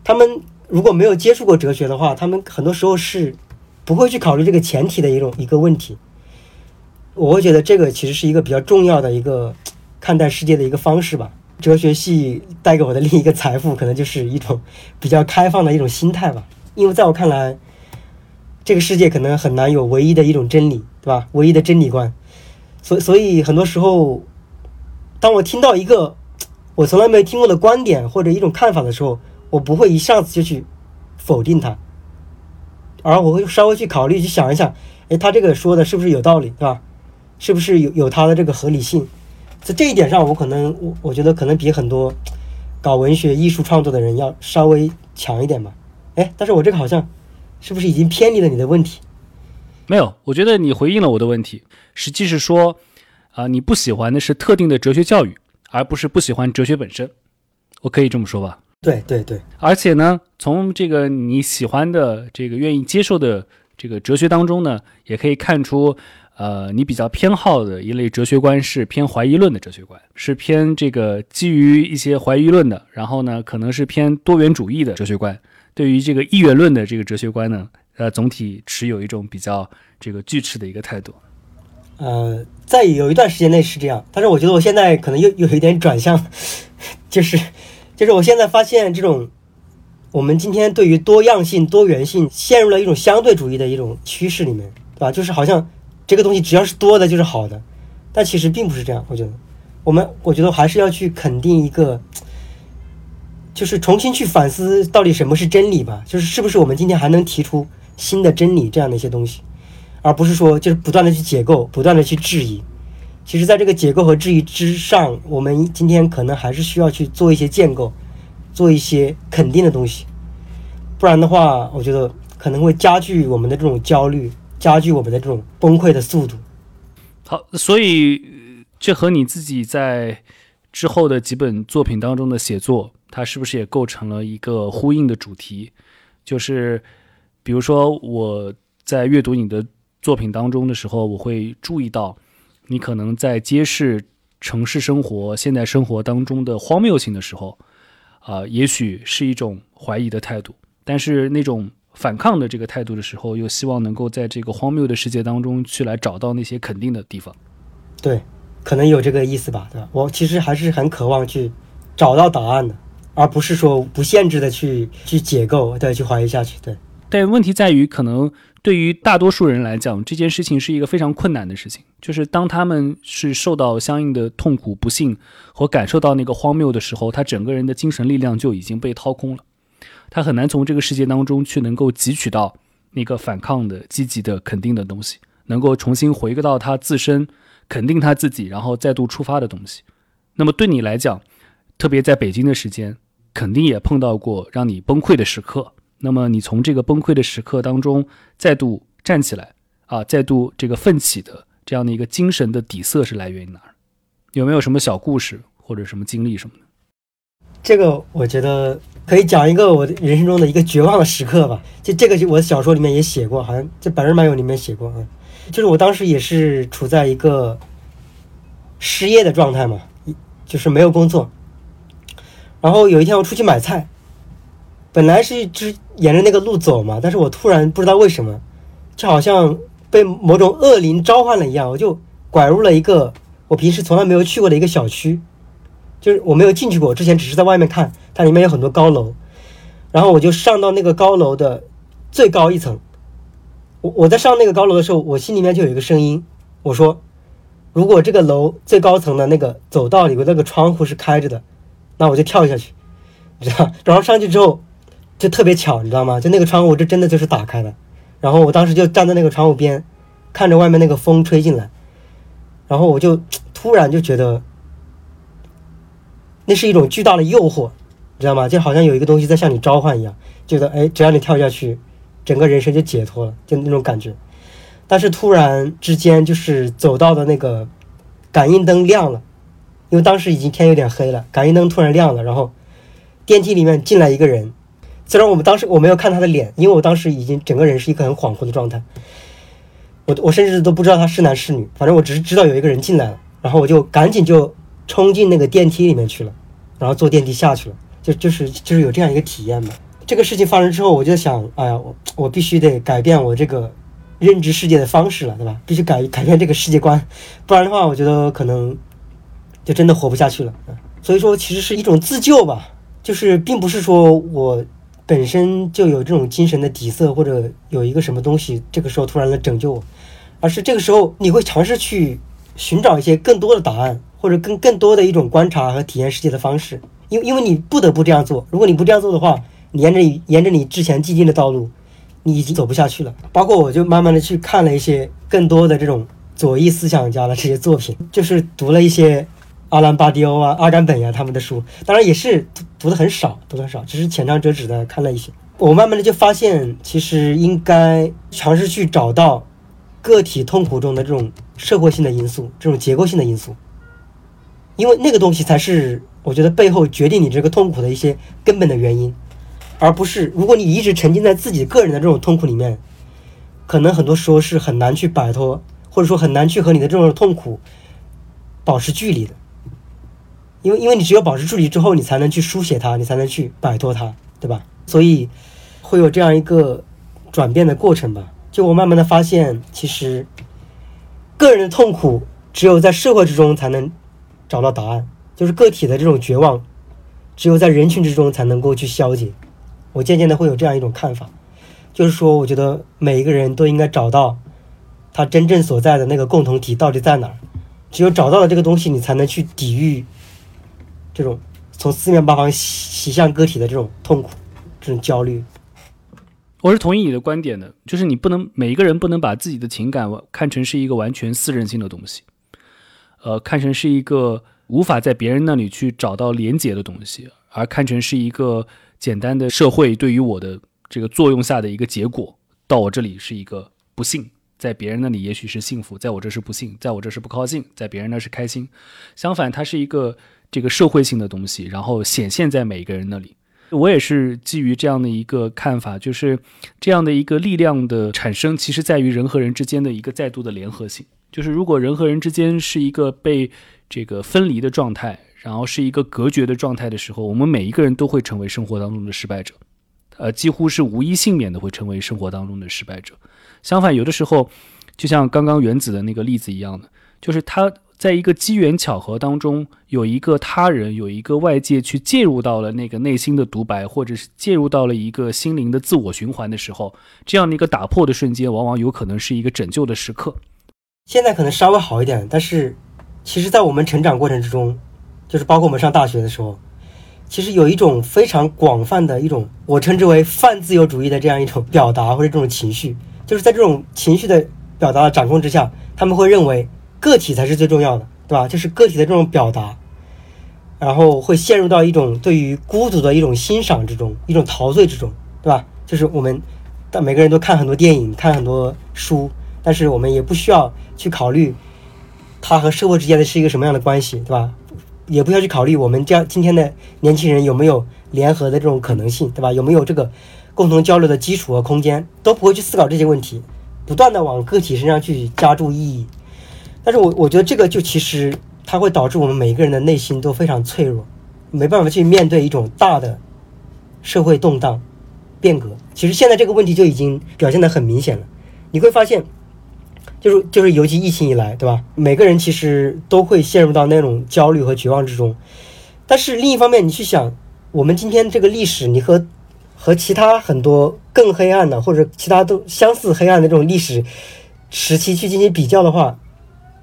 他们如果没有接触过哲学的话，他们很多时候是不会去考虑这个前提的一种一个问题。我会觉得这个其实是一个比较重要的一个看待世界的一个方式吧。哲学系带给我的另一个财富，可能就是一种比较开放的一种心态吧。因为在我看来，这个世界可能很难有唯一的一种真理，对吧？唯一的真理观。所所以很多时候，当我听到一个我从来没听过的观点或者一种看法的时候，我不会一下子就去否定它，而我会稍微去考虑，去想一想，哎，他这个说的是不是有道理，对吧？是不是有有它的这个合理性？在这一点上，我可能我我觉得可能比很多搞文学艺术创作的人要稍微强一点吧。哎，但是我这个好像是不是已经偏离了你的问题？没有，我觉得你回应了我的问题。实际是说，啊，你不喜欢的是特定的哲学教育，而不是不喜欢哲学本身。我可以这么说吧？对对对。而且呢，从这个你喜欢的、这个愿意接受的这个哲学当中呢，也可以看出。呃，你比较偏好的一类哲学观是偏怀疑论的哲学观，是偏这个基于一些怀疑论的，然后呢，可能是偏多元主义的哲学观。对于这个一元论的这个哲学观呢，呃，总体持有一种比较这个拒斥的一个态度。呃，在有一段时间内是这样，但是我觉得我现在可能又有一点转向，就是就是我现在发现这种我们今天对于多样性、多元性陷入了一种相对主义的一种趋势里面，对吧？就是好像。这个东西只要是多的，就是好的，但其实并不是这样。我觉得，我们我觉得还是要去肯定一个，就是重新去反思到底什么是真理吧。就是是不是我们今天还能提出新的真理这样的一些东西，而不是说就是不断的去解构，不断的去质疑。其实，在这个解构和质疑之上，我们今天可能还是需要去做一些建构，做一些肯定的东西。不然的话，我觉得可能会加剧我们的这种焦虑。加剧我们的这种崩溃的速度。好，所以这和你自己在之后的几本作品当中的写作，它是不是也构成了一个呼应的主题？就是，比如说我在阅读你的作品当中的时候，我会注意到你可能在揭示城市生活、现代生活当中的荒谬性的时候，啊，也许是一种怀疑的态度，但是那种。反抗的这个态度的时候，又希望能够在这个荒谬的世界当中去来找到那些肯定的地方。对，可能有这个意思吧，对吧？我其实还是很渴望去找到答案的，而不是说不限制的去去解构，对去怀疑下去。对。但问题在于，可能对于大多数人来讲，这件事情是一个非常困难的事情。就是当他们是受到相应的痛苦、不幸和感受到那个荒谬的时候，他整个人的精神力量就已经被掏空了。他很难从这个世界当中去能够汲取到那个反抗的、积极的、肯定的东西，能够重新回归到他自身，肯定他自己，然后再度出发的东西。那么对你来讲，特别在北京的时间，肯定也碰到过让你崩溃的时刻。那么你从这个崩溃的时刻当中再度站起来啊，再度这个奋起的这样的一个精神的底色是来源于哪儿？有没有什么小故事或者什么经历什么的？这个我觉得可以讲一个我人生中的一个绝望的时刻吧。就这个，就我小说里面也写过，好像在《百日漫游》里面写过啊。就是我当时也是处在一个失业的状态嘛，就是没有工作。然后有一天我出去买菜，本来是一只沿着那个路走嘛，但是我突然不知道为什么，就好像被某种恶灵召唤了一样，我就拐入了一个我平时从来没有去过的一个小区。就是我没有进去过，之前只是在外面看，它里面有很多高楼，然后我就上到那个高楼的最高一层。我我在上那个高楼的时候，我心里面就有一个声音，我说：如果这个楼最高层的那个走道里面那个窗户是开着的，那我就跳下去，你知道？然后上去之后就特别巧，你知道吗？就那个窗户，这真的就是打开的。然后我当时就站在那个窗户边，看着外面那个风吹进来，然后我就突然就觉得。那是一种巨大的诱惑，你知道吗？就好像有一个东西在向你召唤一样，觉得哎，只要你跳下去，整个人生就解脱了，就那种感觉。但是突然之间，就是走到的那个感应灯亮了，因为当时已经天有点黑了，感应灯突然亮了，然后电梯里面进来一个人。虽然我们当时我没有看他的脸，因为我当时已经整个人是一个很恍惚的状态，我我甚至都不知道他是男是女，反正我只是知道有一个人进来了，然后我就赶紧就。冲进那个电梯里面去了，然后坐电梯下去了，就就是就是有这样一个体验嘛。这个事情发生之后，我就想，哎呀，我我必须得改变我这个认知世界的方式了，对吧？必须改改变这个世界观，不然的话，我觉得可能就真的活不下去了。所以说，其实是一种自救吧，就是并不是说我本身就有这种精神的底色，或者有一个什么东西，这个时候突然来拯救我，而是这个时候你会尝试去寻找一些更多的答案，或者更更多的一种观察和体验世界的方式，因因为你不得不这样做，如果你不这样做的话。你沿着沿着你之前既定的道路，你已经走不下去了。包括我就慢慢的去看了一些更多的这种左翼思想家的这些作品，就是读了一些阿兰巴迪欧啊、阿甘本呀他们的书，当然也是读读的很少，读的很少，只是浅尝辄止的看了一些。我慢慢的就发现，其实应该尝试去找到个体痛苦中的这种社会性的因素，这种结构性的因素，因为那个东西才是我觉得背后决定你这个痛苦的一些根本的原因。而不是，如果你一直沉浸在自己个人的这种痛苦里面，可能很多时候是很难去摆脱，或者说很难去和你的这种痛苦保持距离的。因为，因为你只有保持距离之后，你才能去书写它，你才能去摆脱它，对吧？所以会有这样一个转变的过程吧。就我慢慢的发现，其实个人的痛苦只有在社会之中才能找到答案，就是个体的这种绝望，只有在人群之中才能够去消解。我渐渐的会有这样一种看法，就是说，我觉得每一个人都应该找到他真正所在的那个共同体到底在哪儿。只有找到了这个东西，你才能去抵御这种从四面八方袭向个体的这种痛苦、这种焦虑。我是同意你的观点的，就是你不能每一个人不能把自己的情感看成是一个完全私人性的东西，呃，看成是一个无法在别人那里去找到连结的东西，而看成是一个。简单的社会对于我的这个作用下的一个结果，到我这里是一个不幸，在别人那里也许是幸福，在我这是不幸，在我这是不高兴，在别人那是开心。相反，它是一个这个社会性的东西，然后显现在每一个人那里。我也是基于这样的一个看法，就是这样的一个力量的产生，其实在于人和人之间的一个再度的联合性。就是如果人和人之间是一个被这个分离的状态。然后是一个隔绝的状态的时候，我们每一个人都会成为生活当中的失败者，呃，几乎是无一幸免的会成为生活当中的失败者。相反，有的时候，就像刚刚原子的那个例子一样的，就是他在一个机缘巧合当中，有一个他人，有一个外界去介入到了那个内心的独白，或者是介入到了一个心灵的自我循环的时候，这样的一个打破的瞬间，往往有可能是一个拯救的时刻。现在可能稍微好一点，但是其实，在我们成长过程之中。就是包括我们上大学的时候，其实有一种非常广泛的一种，我称之为泛自由主义的这样一种表达或者这种情绪，就是在这种情绪的表达的掌控之下，他们会认为个体才是最重要的，对吧？就是个体的这种表达，然后会陷入到一种对于孤独的一种欣赏之中，一种陶醉之中，对吧？就是我们，但每个人都看很多电影，看很多书，但是我们也不需要去考虑他和社会之间的是一个什么样的关系，对吧？也不要去考虑我们这样今天的年轻人有没有联合的这种可能性，对吧？有没有这个共同交流的基础和空间，都不会去思考这些问题，不断的往个体身上去加注意义。但是我我觉得这个就其实它会导致我们每一个人的内心都非常脆弱，没办法去面对一种大的社会动荡变革。其实现在这个问题就已经表现得很明显了，你会发现。就是就是，尤其疫情以来，对吧？每个人其实都会陷入到那种焦虑和绝望之中。但是另一方面，你去想，我们今天这个历史，你和和其他很多更黑暗的，或者其他都相似黑暗的这种历史时期去进行比较的话，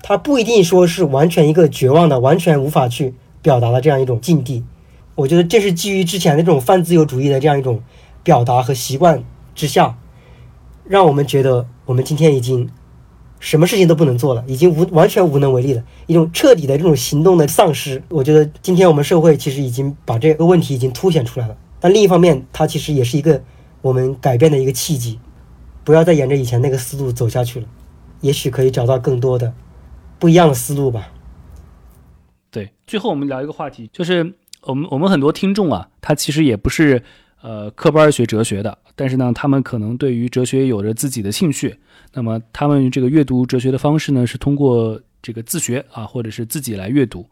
它不一定说是完全一个绝望的、完全无法去表达的这样一种境地。我觉得这是基于之前的这种泛自由主义的这样一种表达和习惯之下，让我们觉得我们今天已经。什么事情都不能做了，已经无完全无能为力了，一种彻底的这种行动的丧失。我觉得今天我们社会其实已经把这个问题已经凸显出来了。但另一方面，它其实也是一个我们改变的一个契机，不要再沿着以前那个思路走下去了，也许可以找到更多的不一样的思路吧。对，最后我们聊一个话题，就是我们我们很多听众啊，他其实也不是呃科班学哲学的，但是呢，他们可能对于哲学有着自己的兴趣。那么他们这个阅读哲学的方式呢，是通过这个自学啊，或者是自己来阅读。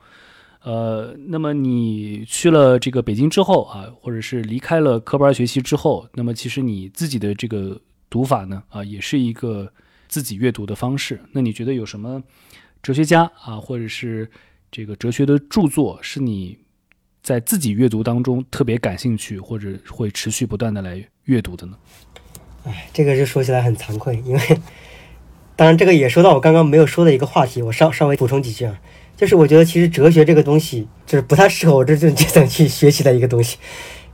呃，那么你去了这个北京之后啊，或者是离开了科班学习之后，那么其实你自己的这个读法呢，啊，也是一个自己阅读的方式。那你觉得有什么哲学家啊，或者是这个哲学的著作，是你在自己阅读当中特别感兴趣，或者会持续不断的来阅读的呢？哎，这个就说起来很惭愧，因为当然这个也说到我刚刚没有说的一个话题，我稍稍微补充几句啊。就是我觉得其实哲学这个东西，就是不太适合我这种阶层去学习的一个东西，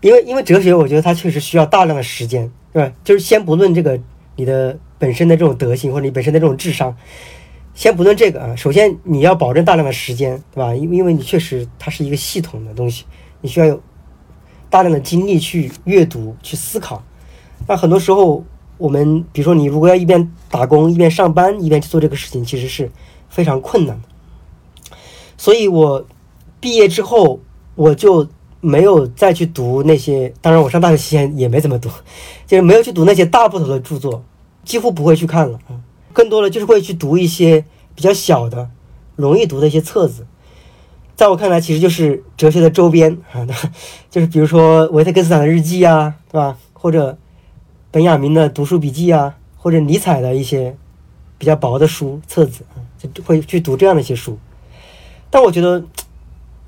因为因为哲学，我觉得它确实需要大量的时间，对吧？就是先不论这个你的本身的这种德行或者你本身的这种智商，先不论这个啊，首先你要保证大量的时间，对吧？因因为你确实它是一个系统的东西，你需要有大量的精力去阅读、去思考。那很多时候，我们比如说你如果要一边打工一边上班一边去做这个事情，其实是非常困难的。所以，我毕业之后，我就没有再去读那些。当然，我上大学期间也没怎么读，就是没有去读那些大部头的著作，几乎不会去看了。更多的就是会去读一些比较小的、容易读的一些册子。在我看来，其实就是哲学的周边 啊，就是比如说维特根斯坦的日记啊，对吧？或者本雅明的读书笔记啊，或者尼采的一些比较薄的书册子啊，就会去读这样的一些书。但我觉得，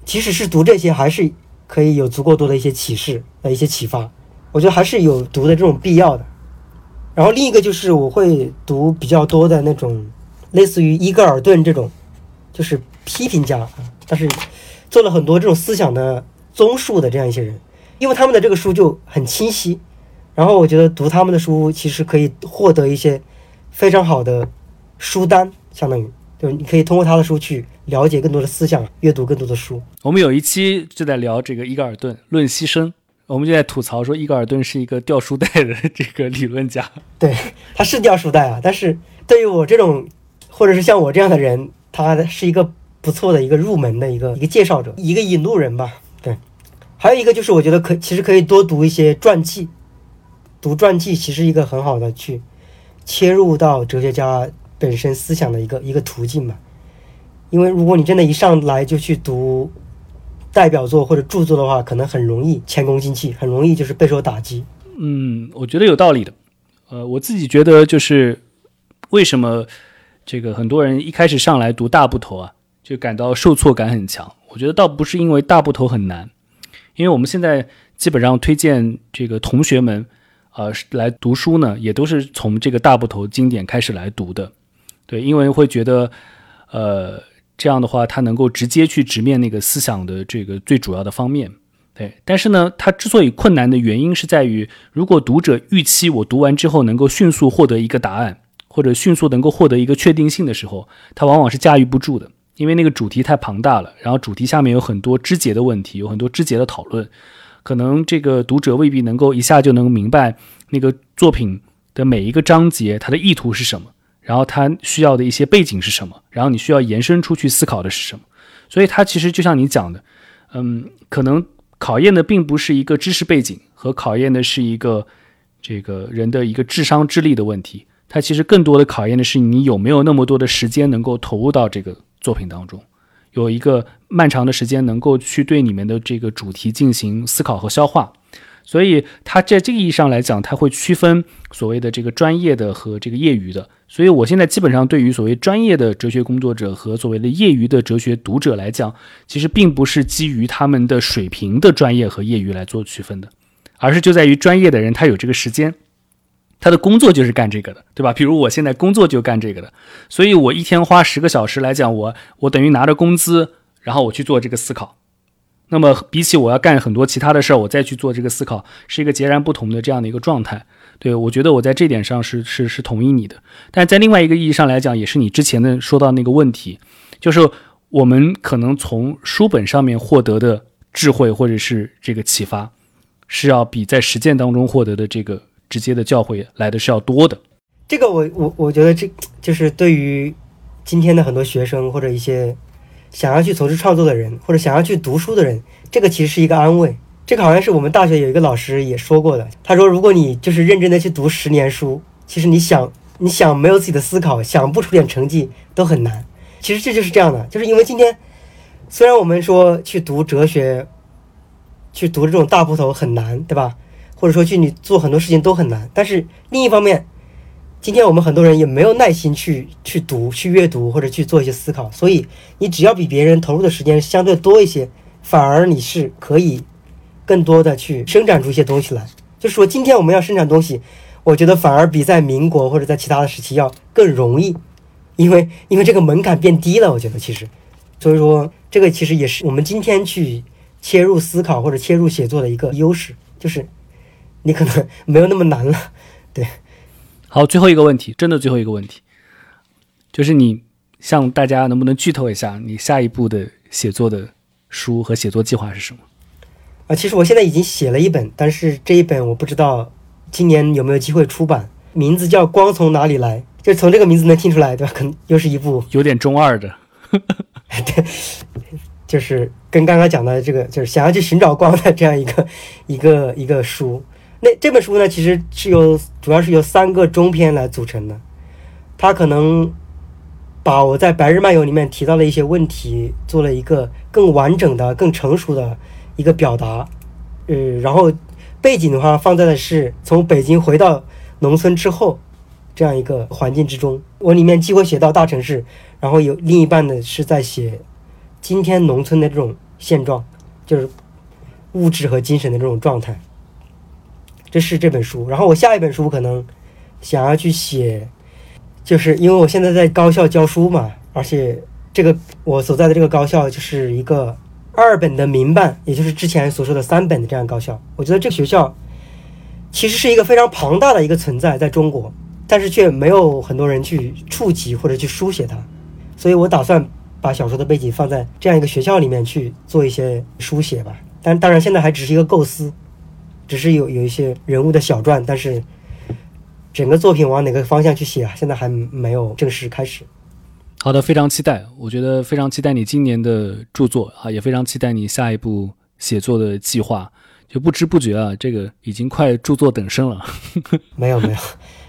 即使是读这些，还是可以有足够多的一些启示的一些启发。我觉得还是有读的这种必要的。然后另一个就是我会读比较多的那种，类似于伊戈尔顿这种，就是批评家，但是做了很多这种思想的综述的这样一些人，因为他们的这个书就很清晰。然后我觉得读他们的书，其实可以获得一些非常好的书单，相当于。就是你可以通过他的书去了解更多的思想，阅读更多的书。我们有一期就在聊这个伊戈尔顿论牺牲，我们就在吐槽说伊戈尔顿是一个掉书袋的这个理论家。对，他是掉书袋啊，但是对于我这种，或者是像我这样的人，他是一个不错的一个入门的一个一个介绍者，一个引路人吧。对，还有一个就是我觉得可其实可以多读一些传记，读传记其实一个很好的去切入到哲学家。本身思想的一个一个途径吧，因为如果你真的一上来就去读代表作或者著作的话，可能很容易前功尽弃，很容易就是备受打击。嗯，我觉得有道理的。呃，我自己觉得就是为什么这个很多人一开始上来读大部头啊，就感到受挫感很强。我觉得倒不是因为大部头很难，因为我们现在基本上推荐这个同学们啊来读书呢，也都是从这个大部头经典开始来读的。对，因为会觉得，呃，这样的话，他能够直接去直面那个思想的这个最主要的方面。对，但是呢，他之所以困难的原因是在于，如果读者预期我读完之后能够迅速获得一个答案，或者迅速能够获得一个确定性的时候，他往往是驾驭不住的，因为那个主题太庞大了，然后主题下面有很多枝节的问题，有很多枝节的讨论，可能这个读者未必能够一下就能明白那个作品的每一个章节它的意图是什么。然后他需要的一些背景是什么？然后你需要延伸出去思考的是什么？所以它其实就像你讲的，嗯，可能考验的并不是一个知识背景，和考验的是一个这个人的一个智商智力的问题。它其实更多的考验的是你有没有那么多的时间能够投入到这个作品当中，有一个漫长的时间能够去对里面的这个主题进行思考和消化。所以，他在这个意义上来讲，他会区分所谓的这个专业的和这个业余的。所以我现在基本上对于所谓专业的哲学工作者和所谓的业余的哲学读者来讲，其实并不是基于他们的水平的专业和业余来做区分的，而是就在于专业的人他有这个时间，他的工作就是干这个的，对吧？比如我现在工作就干这个的，所以我一天花十个小时来讲，我我等于拿着工资，然后我去做这个思考。那么，比起我要干很多其他的事儿，我再去做这个思考，是一个截然不同的这样的一个状态。对我觉得我在这点上是是是同意你的，但在另外一个意义上来讲，也是你之前的说到那个问题，就是我们可能从书本上面获得的智慧或者是这个启发，是要比在实践当中获得的这个直接的教诲来的是要多的。这个我我我觉得这就是对于今天的很多学生或者一些。想要去从事创作的人，或者想要去读书的人，这个其实是一个安慰。这个好像是我们大学有一个老师也说过的。他说，如果你就是认真的去读十年书，其实你想你想没有自己的思考，想不出点成绩都很难。其实这就是这样的，就是因为今天虽然我们说去读哲学，去读这种大部头很难，对吧？或者说去你做很多事情都很难，但是另一方面，今天我们很多人也没有耐心去去读、去阅读或者去做一些思考，所以你只要比别人投入的时间相对多一些，反而你是可以更多的去生产出一些东西来。就是说，今天我们要生产东西，我觉得反而比在民国或者在其他的时期要更容易，因为因为这个门槛变低了。我觉得其实，所以说这个其实也是我们今天去切入思考或者切入写作的一个优势，就是你可能没有那么难了。对，好，最后一个问题，真的最后一个问题，就是你向大家能不能剧透一下你下一步的写作的书和写作计划是什么？啊，其实我现在已经写了一本，但是这一本我不知道今年有没有机会出版。名字叫《光从哪里来》，就从这个名字能听出来，对吧？可能又是一部有点中二的，对，就是跟刚刚讲的这个，就是想要去寻找光的这样一个一个一个书。那这本书呢，其实是由主要是由三个中篇来组成的，它可能把我在《白日漫游》里面提到的一些问题做了一个更完整的、更成熟的一个表达。呃，然后背景的话放在的是从北京回到农村之后这样一个环境之中。我里面既会写到大城市，然后有另一半呢是在写今天农村的这种现状，就是物质和精神的这种状态。这是这本书，然后我下一本书可能想要去写，就是因为我现在在高校教书嘛，而且这个我所在的这个高校就是一个二本的民办，也就是之前所说的三本的这样高校。我觉得这个学校其实是一个非常庞大的一个存在，在中国，但是却没有很多人去触及或者去书写它，所以我打算把小说的背景放在这样一个学校里面去做一些书写吧。但当然现在还只是一个构思。只是有有一些人物的小传，但是整个作品往哪个方向去写啊？现在还没有正式开始。好的，非常期待。我觉得非常期待你今年的著作啊，也非常期待你下一步写作的计划。就不知不觉啊，这个已经快著作等身了。没 有没有，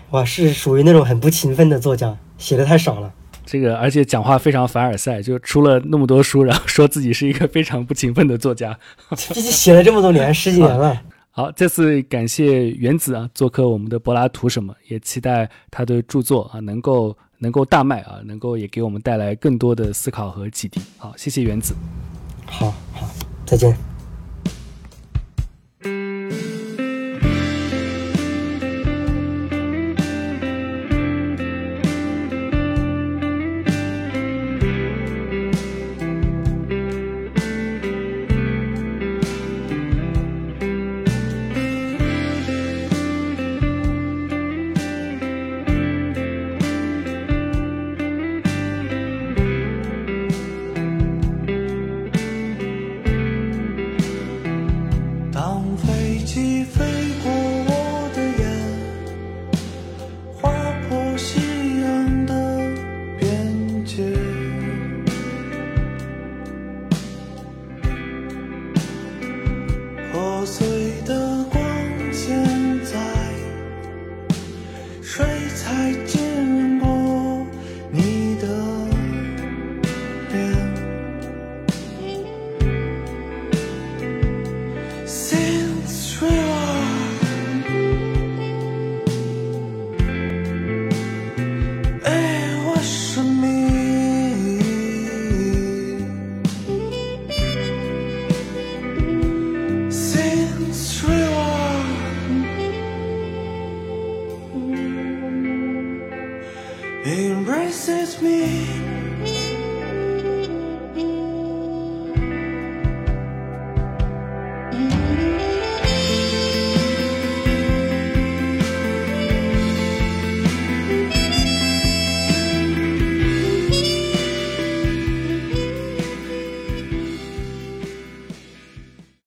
我是属于那种很不勤奋的作家，写的太少了。这个而且讲话非常凡尔赛，就出了那么多书，然后说自己是一个非常不勤奋的作家。毕竟写了这么多年，十几年了。好，再次感谢原子啊做客我们的柏拉图什么，也期待他的著作啊能够能够大卖啊，能够也给我们带来更多的思考和启迪。好，谢谢原子。好好，再见。